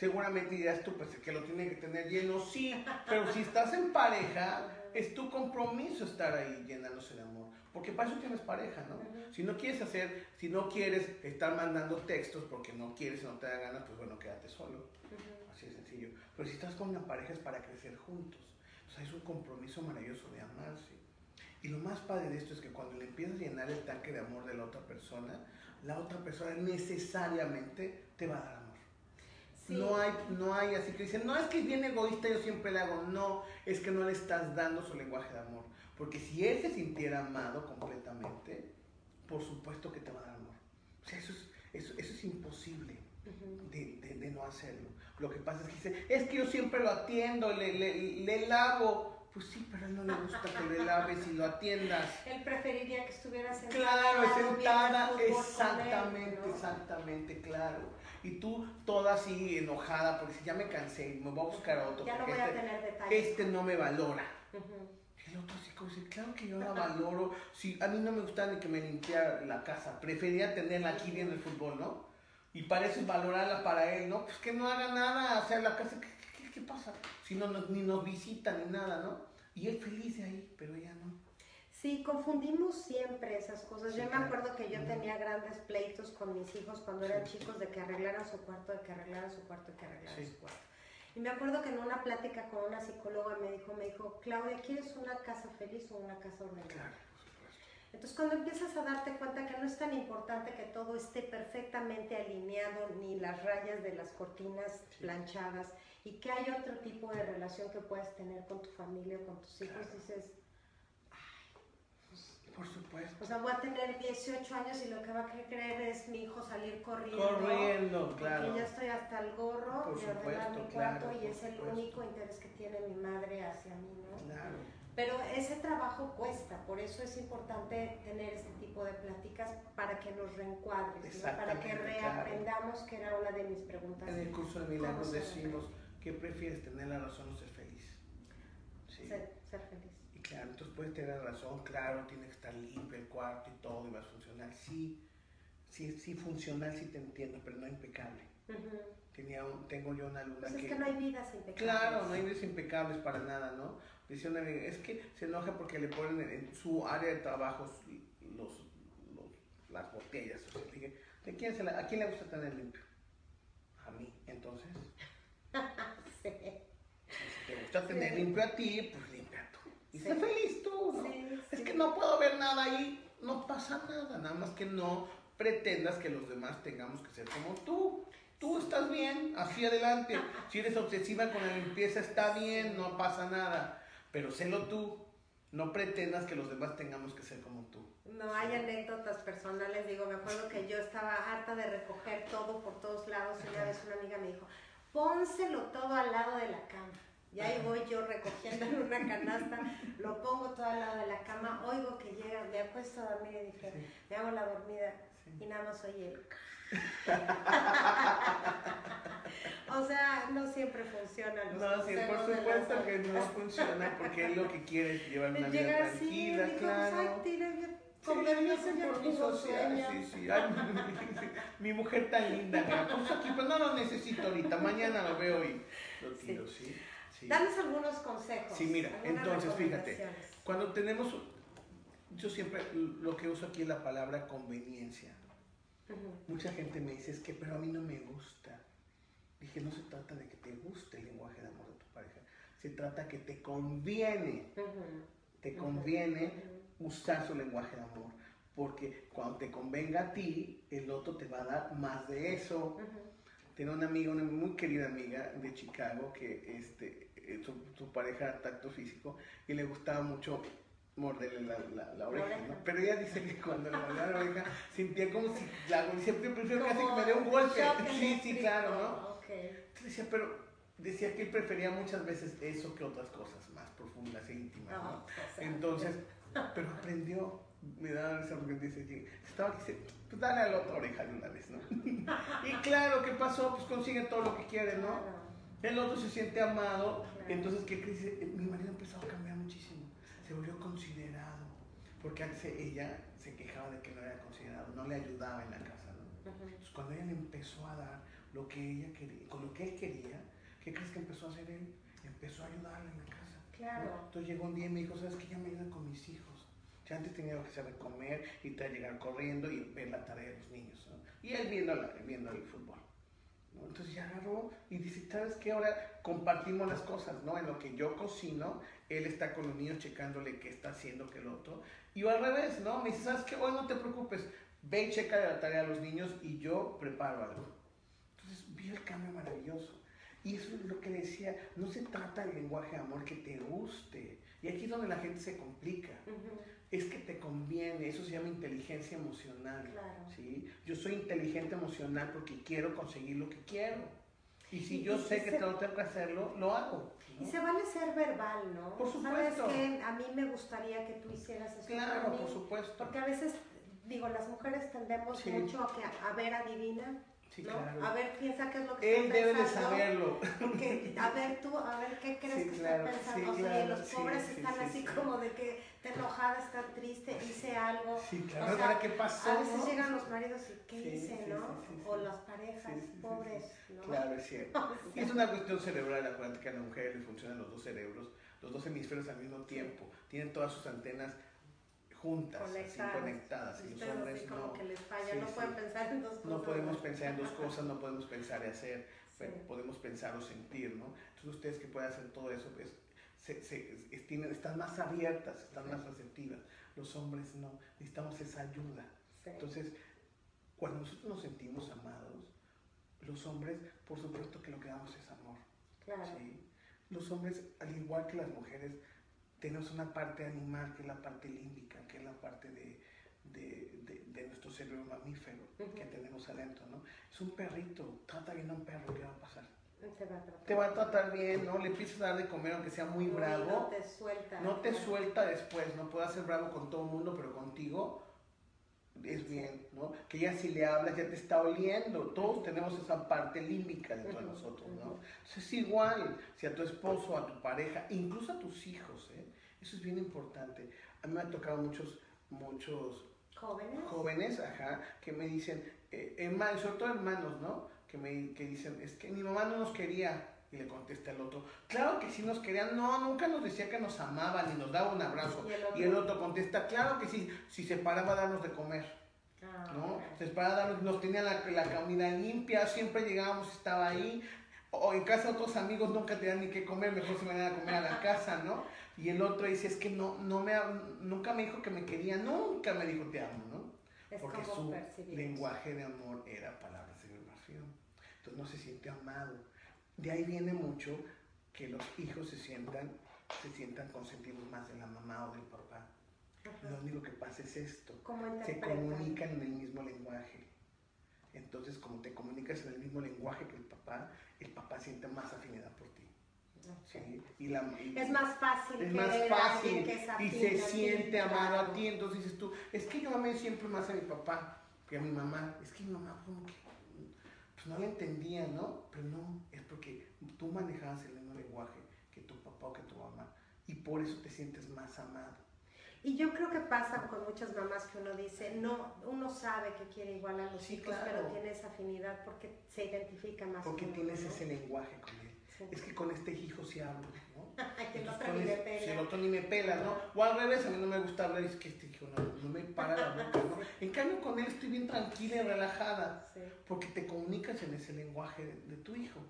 Seguramente dirás tú, pues que lo tiene que tener lleno, sí, pero si estás en pareja, es tu compromiso estar ahí llenándose de amor. Porque para eso tienes pareja, ¿no? Ujú. Si no quieres hacer, si no quieres estar mandando textos porque no quieres no te da ganas, pues bueno, quédate solo. Ujú. Así de sencillo. Pero si estás con una pareja es para crecer juntos. Sea, es un compromiso maravilloso de amarse. Y lo más padre de esto es que cuando le empiezas a llenar el tanque de amor de la otra persona, la otra persona necesariamente te va a dar amor. No, hay, no hay así que dicen, no es que es bien egoísta, yo siempre le hago. No, es que no le estás dando su lenguaje de amor. Porque si él se sintiera amado completamente, por supuesto que te va a dar amor. O sea, eso es, eso, eso es imposible de, de, de, no hacerlo. Lo que pasa es que dice, es que yo siempre lo atiendo, le, le, le lavo. Pues sí, pero a él no le gusta que le laves y lo atiendas. (laughs) Él preferiría que estuviera sentada. Claro, sentada, exactamente, él, ¿no? exactamente, claro. Y tú toda así enojada porque si ya me cansé, me voy a buscar a otro. Ya no voy este, a tener detalles. Este no me valora. Uh -huh. El otro así como dice, claro que yo la valoro. Si a mí no me gusta ni que me limpiara la casa, prefería tenerla aquí viendo el fútbol, ¿no? Y para eso es valorarla para él, ¿no? Pues que no haga nada, o sea, la casa, ¿qué, qué, qué pasa? Si no, no, ni nos visita ni nada, ¿no? Y él feliz de ahí, pero ella no. Sí, confundimos siempre esas cosas. Yo me acuerdo que yo tenía grandes pleitos con mis hijos cuando eran chicos de que arreglaran su cuarto, de que arreglaran su cuarto, de que arreglaran su cuarto. Y me acuerdo que en una plática con una psicóloga me dijo, me dijo, Claudia, ¿quieres una casa feliz o una casa ordenada? Claro. Entonces cuando empiezas a darte cuenta que no es tan importante que todo esté perfectamente alineado, ni las rayas de las cortinas sí. planchadas, y que hay otro tipo de relación que puedes tener con tu familia o con tus hijos, Claro. dices, Por supuesto. o sea, voy a tener 18 años y lo que va a querer es mi hijo salir corriendo. Corriendo, Porque claro. ya estoy hasta el gorro Por de ordenar supuesto, mi cuarto claro, y es el supuesto. único interés que tiene mi madre hacia mí, ¿no? Claro. Pero ese trabajo cuesta, por eso es importante tener este tipo de pláticas para que nos reencuadres, ¿no? para que claro. reaprendamos, que era una de mis preguntas. En el curso de milagros ¿Cómo se decimos, ¿qué prefieres, tener la razón o ser feliz? Sí. Ser, ser feliz. Entonces puedes tener razón, claro, tiene que estar limpio el cuarto y todo, y va a funcionar. Sí, sí, sí funcional, sí te entiendo, pero no impecable. Tenía un- tengo yo una alumna Pues es que... que no hay vidas impecables. Claro, no hay vidas impecables para nada, ¿no? Decía una amiga, es que se enoja porque le ponen en, en su área de trabajo los, los- las botellas. O sea, dije, ¿de quién se la- ¿a quién le gusta tener limpio? A mí, entonces. (laughs) Sí. Si te gusta tener Sí. limpio a ti, pues. Y sé feliz tú, ¿no? Sí, Es sí. que no puedo ver nada ahí, no pasa nada, nada más que no pretendas que los demás tengamos que ser como tú. Tú estás bien, así adelante. (laughs) Si eres obsesiva con la limpieza, está bien, no pasa nada. Pero sélo tú. No pretendas que los demás tengamos que ser como tú. No hay anécdotas personales, digo, me acuerdo que yo estaba harta de recoger todo por todos lados y una vez una amiga me dijo, pónselo todo al lado de la cama. Y ahí voy yo recogiendo en una canasta, lo pongo todo al lado de la cama, oigo que llega, me acuesto a dormir y dije, Sí. me hago la dormida Sí. y nada más oye el... (laughs) o sea, no siempre funciona. los No, sí, por supuesto que no funciona porque él lo que quiere es llevar una vida Llegar así, tranquila, digo, claro. pues, bien, Sí, con permiso, yo tengo sueño. sí, sí. Ay, mi, (laughs) mi mujer tan linda, me la puso aquí, pero no lo necesito ahorita, mañana lo veo y lo tiro, sí. Sí. Danos algunos consejos. Sí, mira, entonces, fíjate. Cuando tenemos, yo siempre lo que uso aquí es la palabra conveniencia. Mucha gente me dice, es que, pero a mí no me gusta. Dije, no se trata de que te guste el lenguaje de amor de tu pareja, se trata que te conviene, te conviene usar su lenguaje de amor. Porque cuando te convenga a ti, el otro te va a dar más de eso. Tengo una amiga, una muy querida amiga de Chicago, que este, su, su pareja era tacto físico y le gustaba mucho morderle la, la, la oreja. Pero ella dice que cuando le mordía la oreja (laughs) sentía como si la yo prefiero casi que me dé un golpe. Sí, sí, claro, ¿no? Entonces decía, pero decía que él prefería muchas veces eso que otras cosas más profundas e íntimas, ¿no? No, o sea, Entonces, pero aprendió, me da risa porque dice que estaba aquí, dice, pues dale a la otra oreja de una vez, ¿no? (laughs) y claro, ¿qué pasó? Pues consigue todo lo que quiere, ¿no? El otro se siente amado, Claro. entonces, ¿qué crees? Dice, Mi marido empezó a cambiar muchísimo, se volvió considerado, porque antes ella se quejaba de que no era considerado, no le ayudaba en la casa, ¿no? Entonces, cuando ella le empezó a dar lo que ella quería, con lo que él quería, ¿qué crees que empezó a hacer él? Empezó a ayudarle en la casa. Claro. Entonces llegó un día y me dijo, ¿sabes qué? Ya me ayudan con mis hijos. Ya antes tenía que hacer de comer y te llegar corriendo y ver la tarea de los niños. ¿no? Y él viendo, la- viendo el fútbol. Entonces ya agarró y dice, ¿sabes qué? Ahora compartimos las cosas, ¿no? En lo que yo cocino, él está con los niños checándole qué está haciendo que el otro. Y yo al revés, ¿no? Me dice, ¿sabes qué? Hoy no te preocupes, ve y checa la tarea a los niños y yo preparo algo. Entonces vio el cambio maravilloso. Y eso es lo que decía, no se trata del lenguaje de amor que te guste. Y aquí es donde la gente se complica. Es que te conviene, eso se llama inteligencia emocional. ¿sí? Yo soy inteligente emocional porque quiero conseguir lo que quiero. Y si yo sé que tengo que hacerlo, lo hago. Y se vale ser verbal, ¿no? Por supuesto. Sabes que a mí me gustaría que tú hicieras eso. Claro, por, supuesto. Porque a veces, digo, las mujeres tendemos mucho a, que, a ver adivina a ver, piensa qué es lo que Él debe de saberlo. Porque, a ver tú, a ver qué crees que está pensando. o sea, los pobres están así como de que está enojada, está triste, hice algo. Sí, claro, o sea, ¿qué pasó? A veces llegan los maridos y ¿qué hice, no? O las parejas, pobres, ¿no? Claro, es cierto. (laughs) es una cuestión cerebral, acuérdate que a la mujer le funcionan los dos cerebros, los dos hemisferios al mismo tiempo. Tienen todas sus antenas juntas, conectadas. conectadas. Y los hombres no. Que les falla. no pueden pensar en dos cosas. No podemos pensar en dos cosas, no podemos pensar y hacer, podemos pensar o sentir, ¿no? Entonces ustedes que pueden hacer todo eso, pues se, se, tienen, están más abiertas, están más receptivas. Los hombres no, necesitamos esa ayuda. Entonces, cuando nosotros nos sentimos amados, los hombres, por supuesto que lo que damos es amor. Claro. ¿sí? Los hombres, al igual que las mujeres, tenemos una parte animal que es la parte límbica, que es la parte de, de, de, nuestro cerebro mamífero que tenemos adentro, ¿no? Es un perrito, trata bien a un perro, ¿qué va a pasar? Te va a, tratar. te va a tratar bien, ¿no? Le empiezas a dar de comer aunque sea muy bravo. No te suelta. No te suelta después, no puede ser bravo con todo el mundo, pero contigo es bien, ¿no? Que ya si le hablas ya te está oliendo. Todos tenemos esa parte límbica dentro de nosotros, ¿no? Entonces es igual, si a tu esposo, a tu pareja, incluso a tus hijos, ¿eh? Eso es bien importante. A mí me han tocado muchos, muchos jóvenes, jóvenes ajá, que me dicen, eh, sobre todo hermanos, ¿no? Que me que dicen, es que mi mamá no nos quería. Y le contesta el otro, claro que sí nos querían, no, nunca nos decía que nos amaba ni nos daba un abrazo. Y el otro, contesta, claro que sí, si se paraba a darnos de comer. Ah, ¿no? Se paraba a darnos, nos tenía la, la comida limpia, siempre llegábamos, estaba ahí. O en casa otros amigos nunca tenían ni qué comer, mejor se venían a comer a la casa, ¿no? Y el otro dice, es que no, no me, nunca me dijo que me quería, nunca me dijo te amo, ¿no? Porque su lenguaje de amor era palabras de Entonces no se siente amado. De ahí viene mucho que los hijos se sientan, se sientan consentidos más de la mamá o del papá. Lo único que pasa es esto. se comunican en el mismo lenguaje. Entonces, como te comunicas en el mismo lenguaje que el papá, el papá siente más afinidad por ti. ¿sí? Y la, es más fácil. Es más fácil y se siente amado a ti. Entonces dices tú, es que yo amé siempre más a mi papá que a mi mamá. Es que mi mamá como que no la entendía, ¿no? Pero no, es porque tú manejabas el mismo lenguaje que tu papá o que tu mamá. Y por eso te sientes más amado. Y yo creo que pasa con muchas mamás que uno dice, no, uno sabe que quiere igual a los hijos, pero tiene esa afinidad porque se identifica más porque tienes ese lenguaje con él es que con este hijo sí hablo. Que el otro ni me pela. Si el otro ni me pela, ¿no? O al revés, a mí no me gusta hablar, es que este hijo no, no me para la boca, ¿no? (laughs) En cambio, con él estoy bien tranquila y relajada, porque te comunicas en ese lenguaje de, tu hijo,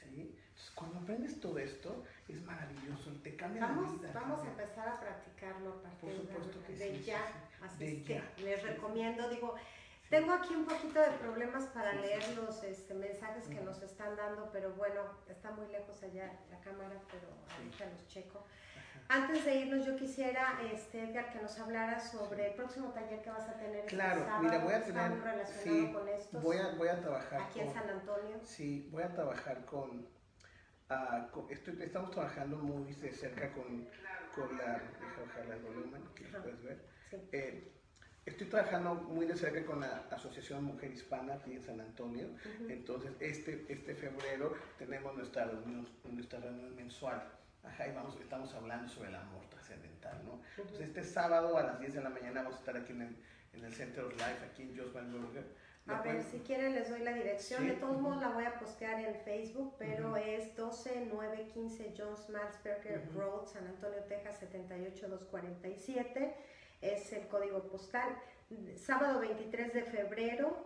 ¿sí? Entonces, cuando aprendes todo esto, es maravilloso te cambia vamos, la vida. Vamos a empezar a practicarlo a partir Por supuesto de, que de sí, ya. Así de ya. les recomiendo, digo, tengo aquí un poquito de problemas para leer los este, mensajes que nos están dando, pero bueno, está muy lejos allá la cámara, pero ahorita los checo. Antes de irnos, yo quisiera, este, Edgar, que nos hablara sobre el próximo taller que vas a tener este claro, sábado. mira, voy a tener, sí, con estos, voy a, voy a trabajar aquí en San Antonio. Sí, voy a trabajar con, uh, estoy, estamos trabajando muy de cerca con, con la, deja bajar el volumen, que puedes ver. Sí. Eh, Estoy trabajando muy de cerca con la Asociación Mujer Hispana aquí en San Antonio. Entonces, este, este febrero tenemos nuestra reunión, nuestra reunión mensual. Ajá, y vamos, estamos hablando sobre el amor trascendental, ¿no? Entonces, este sábado a las 10 de la mañana vamos a estar aquí en el, en el Center of Life, aquí en Josman Burger. A ver, si quieren les doy la dirección. De todos modos la voy a postear en Facebook, pero es 12915 Jones Malsberger Road, San Antonio, Texas 78247 es el código postal. Sábado 23 de febrero,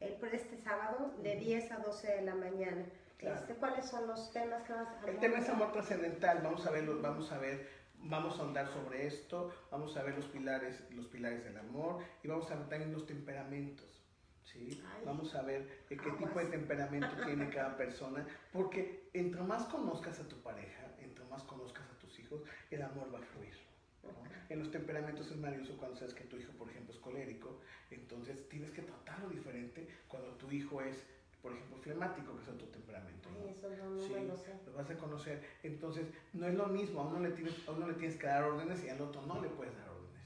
el, este sábado, de 10 a 12 de la mañana. Este, ¿Cuáles son los temas que vas a El tema es amor trascendental, vamos a ver, vamos a ver, vamos a ahondar sobre esto, vamos a ver los pilares, los pilares del amor y vamos a ver también los temperamentos. ¿sí? Ay. Vamos a ver eh, qué Aguas. tipo de temperamento (laughs) tiene cada persona, porque entre más conozcas a tu pareja, entre más conozcas a tus hijos, el amor va a fluir. En los temperamentos es maravilloso cuando sabes que tu hijo, por ejemplo, es colérico, entonces tienes que tratarlo diferente cuando tu hijo es, por ejemplo, flemático, que es otro temperamento. ¿no? Ay, eso no, no Sí, lo sé. lo vas a conocer. Entonces, no es lo mismo, a uno, le tienes, a uno le tienes que dar órdenes y al otro no le puedes dar órdenes,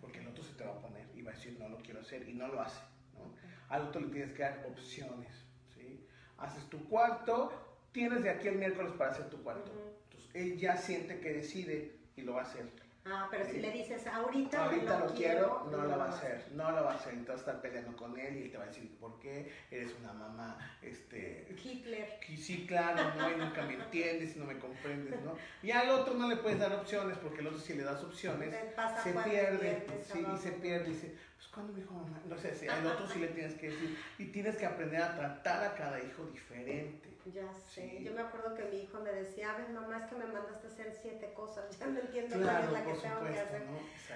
porque el otro se te va a poner y va a decir, no lo quiero hacer, y no lo hace. ¿no? Al otro le tienes que dar opciones. ¿sí? Haces tu cuarto, tienes de aquí el miércoles para hacer tu cuarto. Entonces, él ya siente que decide y lo va a hacer. Ah, pero si le dices ahorita, Ahorita lo quiero, no lo va a hacer, no lo va a hacer. Entonces, estar peleando con él y él te va a decir, ¿por qué? Eres una mamá, este, Hitler. sí, claro, ¿no? Y nunca me entiendes, no me comprendes, ¿no? Y al otro no le puedes dar opciones, porque al otro si le das opciones, pasa se pierde, sí, y se pierde, y dice, pues cuando me dijo mamá, no sé, al otro sí le tienes que decir, y tienes que aprender a tratar a cada hijo diferente. Ya sé. Sí. Yo me acuerdo que mi hijo me decía, a ver, mamá, es que me mandaste a hacer siete cosas. (laughs) Ya no entiendo cuál es la que tengo que hacer.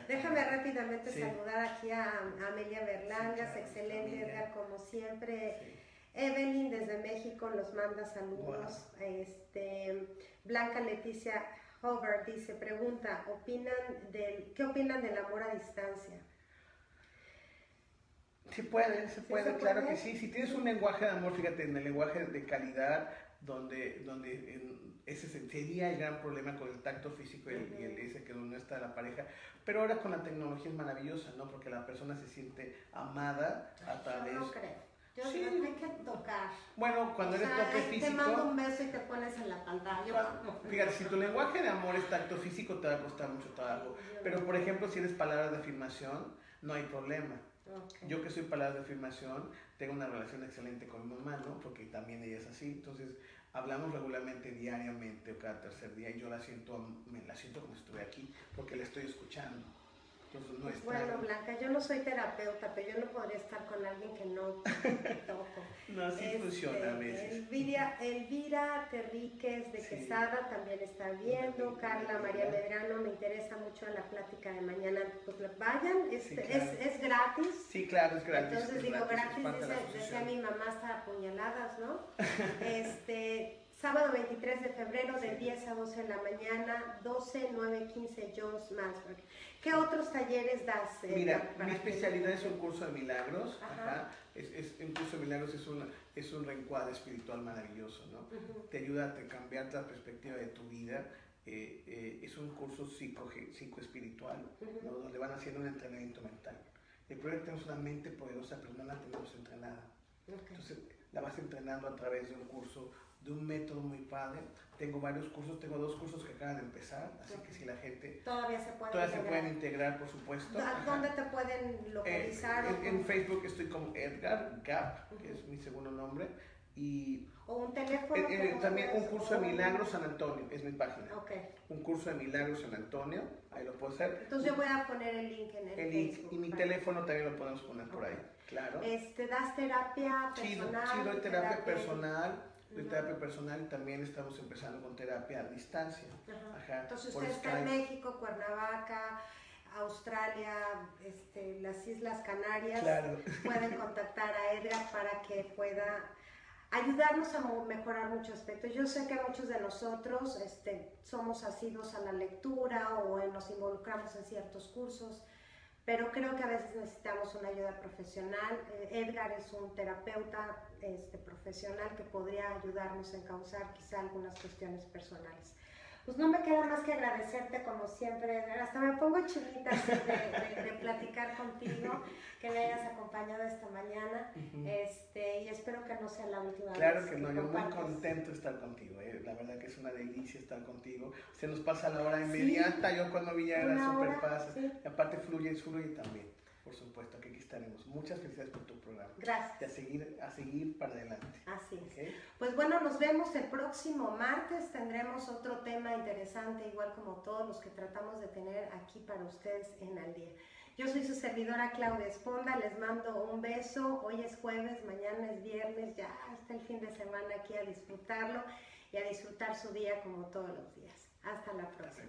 Déjame rápidamente Sí. saludar aquí a, a Amelia Berlangas, claro, excelente. Edgar como siempre. Evelyn desde México nos manda saludos. Este, Blanca Leticia Hover dice, pregunta, ¿opinan del, ¿qué opinan del amor a distancia? Sí puede, se ¿Sí puede, se claro puede? que sí. Si tienes un lenguaje de amor, fíjate, en el lenguaje de calidad, donde, donde en- ese sería el gran problema con el tacto físico y el, y el ese que no está la pareja. Pero ahora con la tecnología es maravillosa, ¿no? Porque la persona se siente amada a Yo través... no creo. Yo Sí. digo, hay que tocar. Bueno, cuando O eres sea, toque físico... Te mando un beso y te pones en la pantalla. Cuando- Fíjate, si tu lenguaje de amor es tacto físico, te va a costar mucho trabajo. Pero, por ejemplo, si eres palabras de afirmación, no hay problema. Yo que soy palabras de afirmación, tengo una relación excelente con mi mamá, ¿no? Porque también ella es así. Entonces, hablamos regularmente, diariamente o cada tercer día y yo la siento, me la siento como si estuviera aquí, porque la estoy escuchando. Entonces, no Pues está... bueno, Blanca, yo no soy terapeuta, pero yo no podría estar con alguien que no toco. (laughs) no, así Este, funciona a veces. Elvira, Elvira Terríquez de Sí. Quesada también está viendo. Carla María. Medrano, me interesa mucho la plática de mañana. Pues vayan, este, Sí, claro. es, es gratis. Sí, claro, es gratis. Entonces es digo, es gratis, dice, decía mi mamá hasta apuñaladas, ¿no? (laughs) este, sábado 23 de febrero de 10 a 12 de la mañana, 12, 9, 15 Jones Mansburg. ¿Qué otros talleres das? eh, Mira, mi que- especialidad es un curso de milagros. Ajá. Ajá. Es, es- un curso de milagros es, una, es un reencuadre espiritual maravilloso, ¿no? Ujú. Te ayuda a te- cambiar la perspectiva de tu vida. eh, eh, es un curso psico, psicoespiritual, ¿no? Ujú. donde van haciendo un entrenamiento mental. El problema es que tenemos una mente poderosa, pero no la tenemos entrenada. Ok. Entonces, la vas entrenando a través de un curso, de un método muy padre. Tengo varios cursos, tengo dos cursos que acaban de empezar, así que si la gente... Todavía se puede Todavía se integrar. pueden integrar, por supuesto. ¿A. ¿Dónde te pueden Eh, localizar? o en, en? Facebook estoy como Edgar Gap, que es mi segundo nombre, y ¿O un teléfono? eh, eh, ¿Cómo también un puedes? curso de Milagros San Antonio, es mi página. Ok. Un curso de Milagros San Antonio, ahí lo puedo hacer. Entonces yo voy a poner el link en el, El link Facebook. y mi teléfono también lo podemos poner por ahí, claro. Este, ¿Das terapia personal? sí, doy terapia terapia- personal, Ujú. terapia personal y también estamos empezando con terapia a distancia. Ajá, Entonces usted está en. México, Cuernavaca, Australia, este, las Islas Canarias. Claro. Pueden (laughs) contactar a Edgar para que pueda ayudarnos a mejorar muchos aspectos. Yo sé que muchos de nosotros este, somos asidos a la lectura o nos involucramos en ciertos cursos, pero creo que a veces necesitamos una ayuda profesional. Eh, Edgar es un terapeuta este, profesional que podría ayudarnos a encauzar quizá algunas cuestiones personales. Pues no me queda más que agradecerte como siempre. Hasta me pongo chinita de, de- de platicar contigo, que me hayas acompañado esta mañana. Este, y espero que no sea la última Claro vez que no, yo muy contento de estar contigo, eh. la verdad que es una delicia estar contigo. Se nos pasa la hora inmediata, yo cuando vi ya era súper fácil. sí. Y aparte fluye, fluye también, por supuesto, que aquí estaremos. Muchas felicidades por tu programa. Y a Gracias. seguir, a seguir para adelante. Así es. Pues bueno, nos vemos el próximo martes. Tendremos otro tema interesante, igual como todos los que tratamos de tener aquí para ustedes en Al Día. Yo soy su servidora Claudia Esponda, les mando un beso. Hoy es jueves, mañana es viernes, ya hasta el fin de semana aquí a disfrutarlo y a disfrutar su día como todos los días. Hasta la próxima.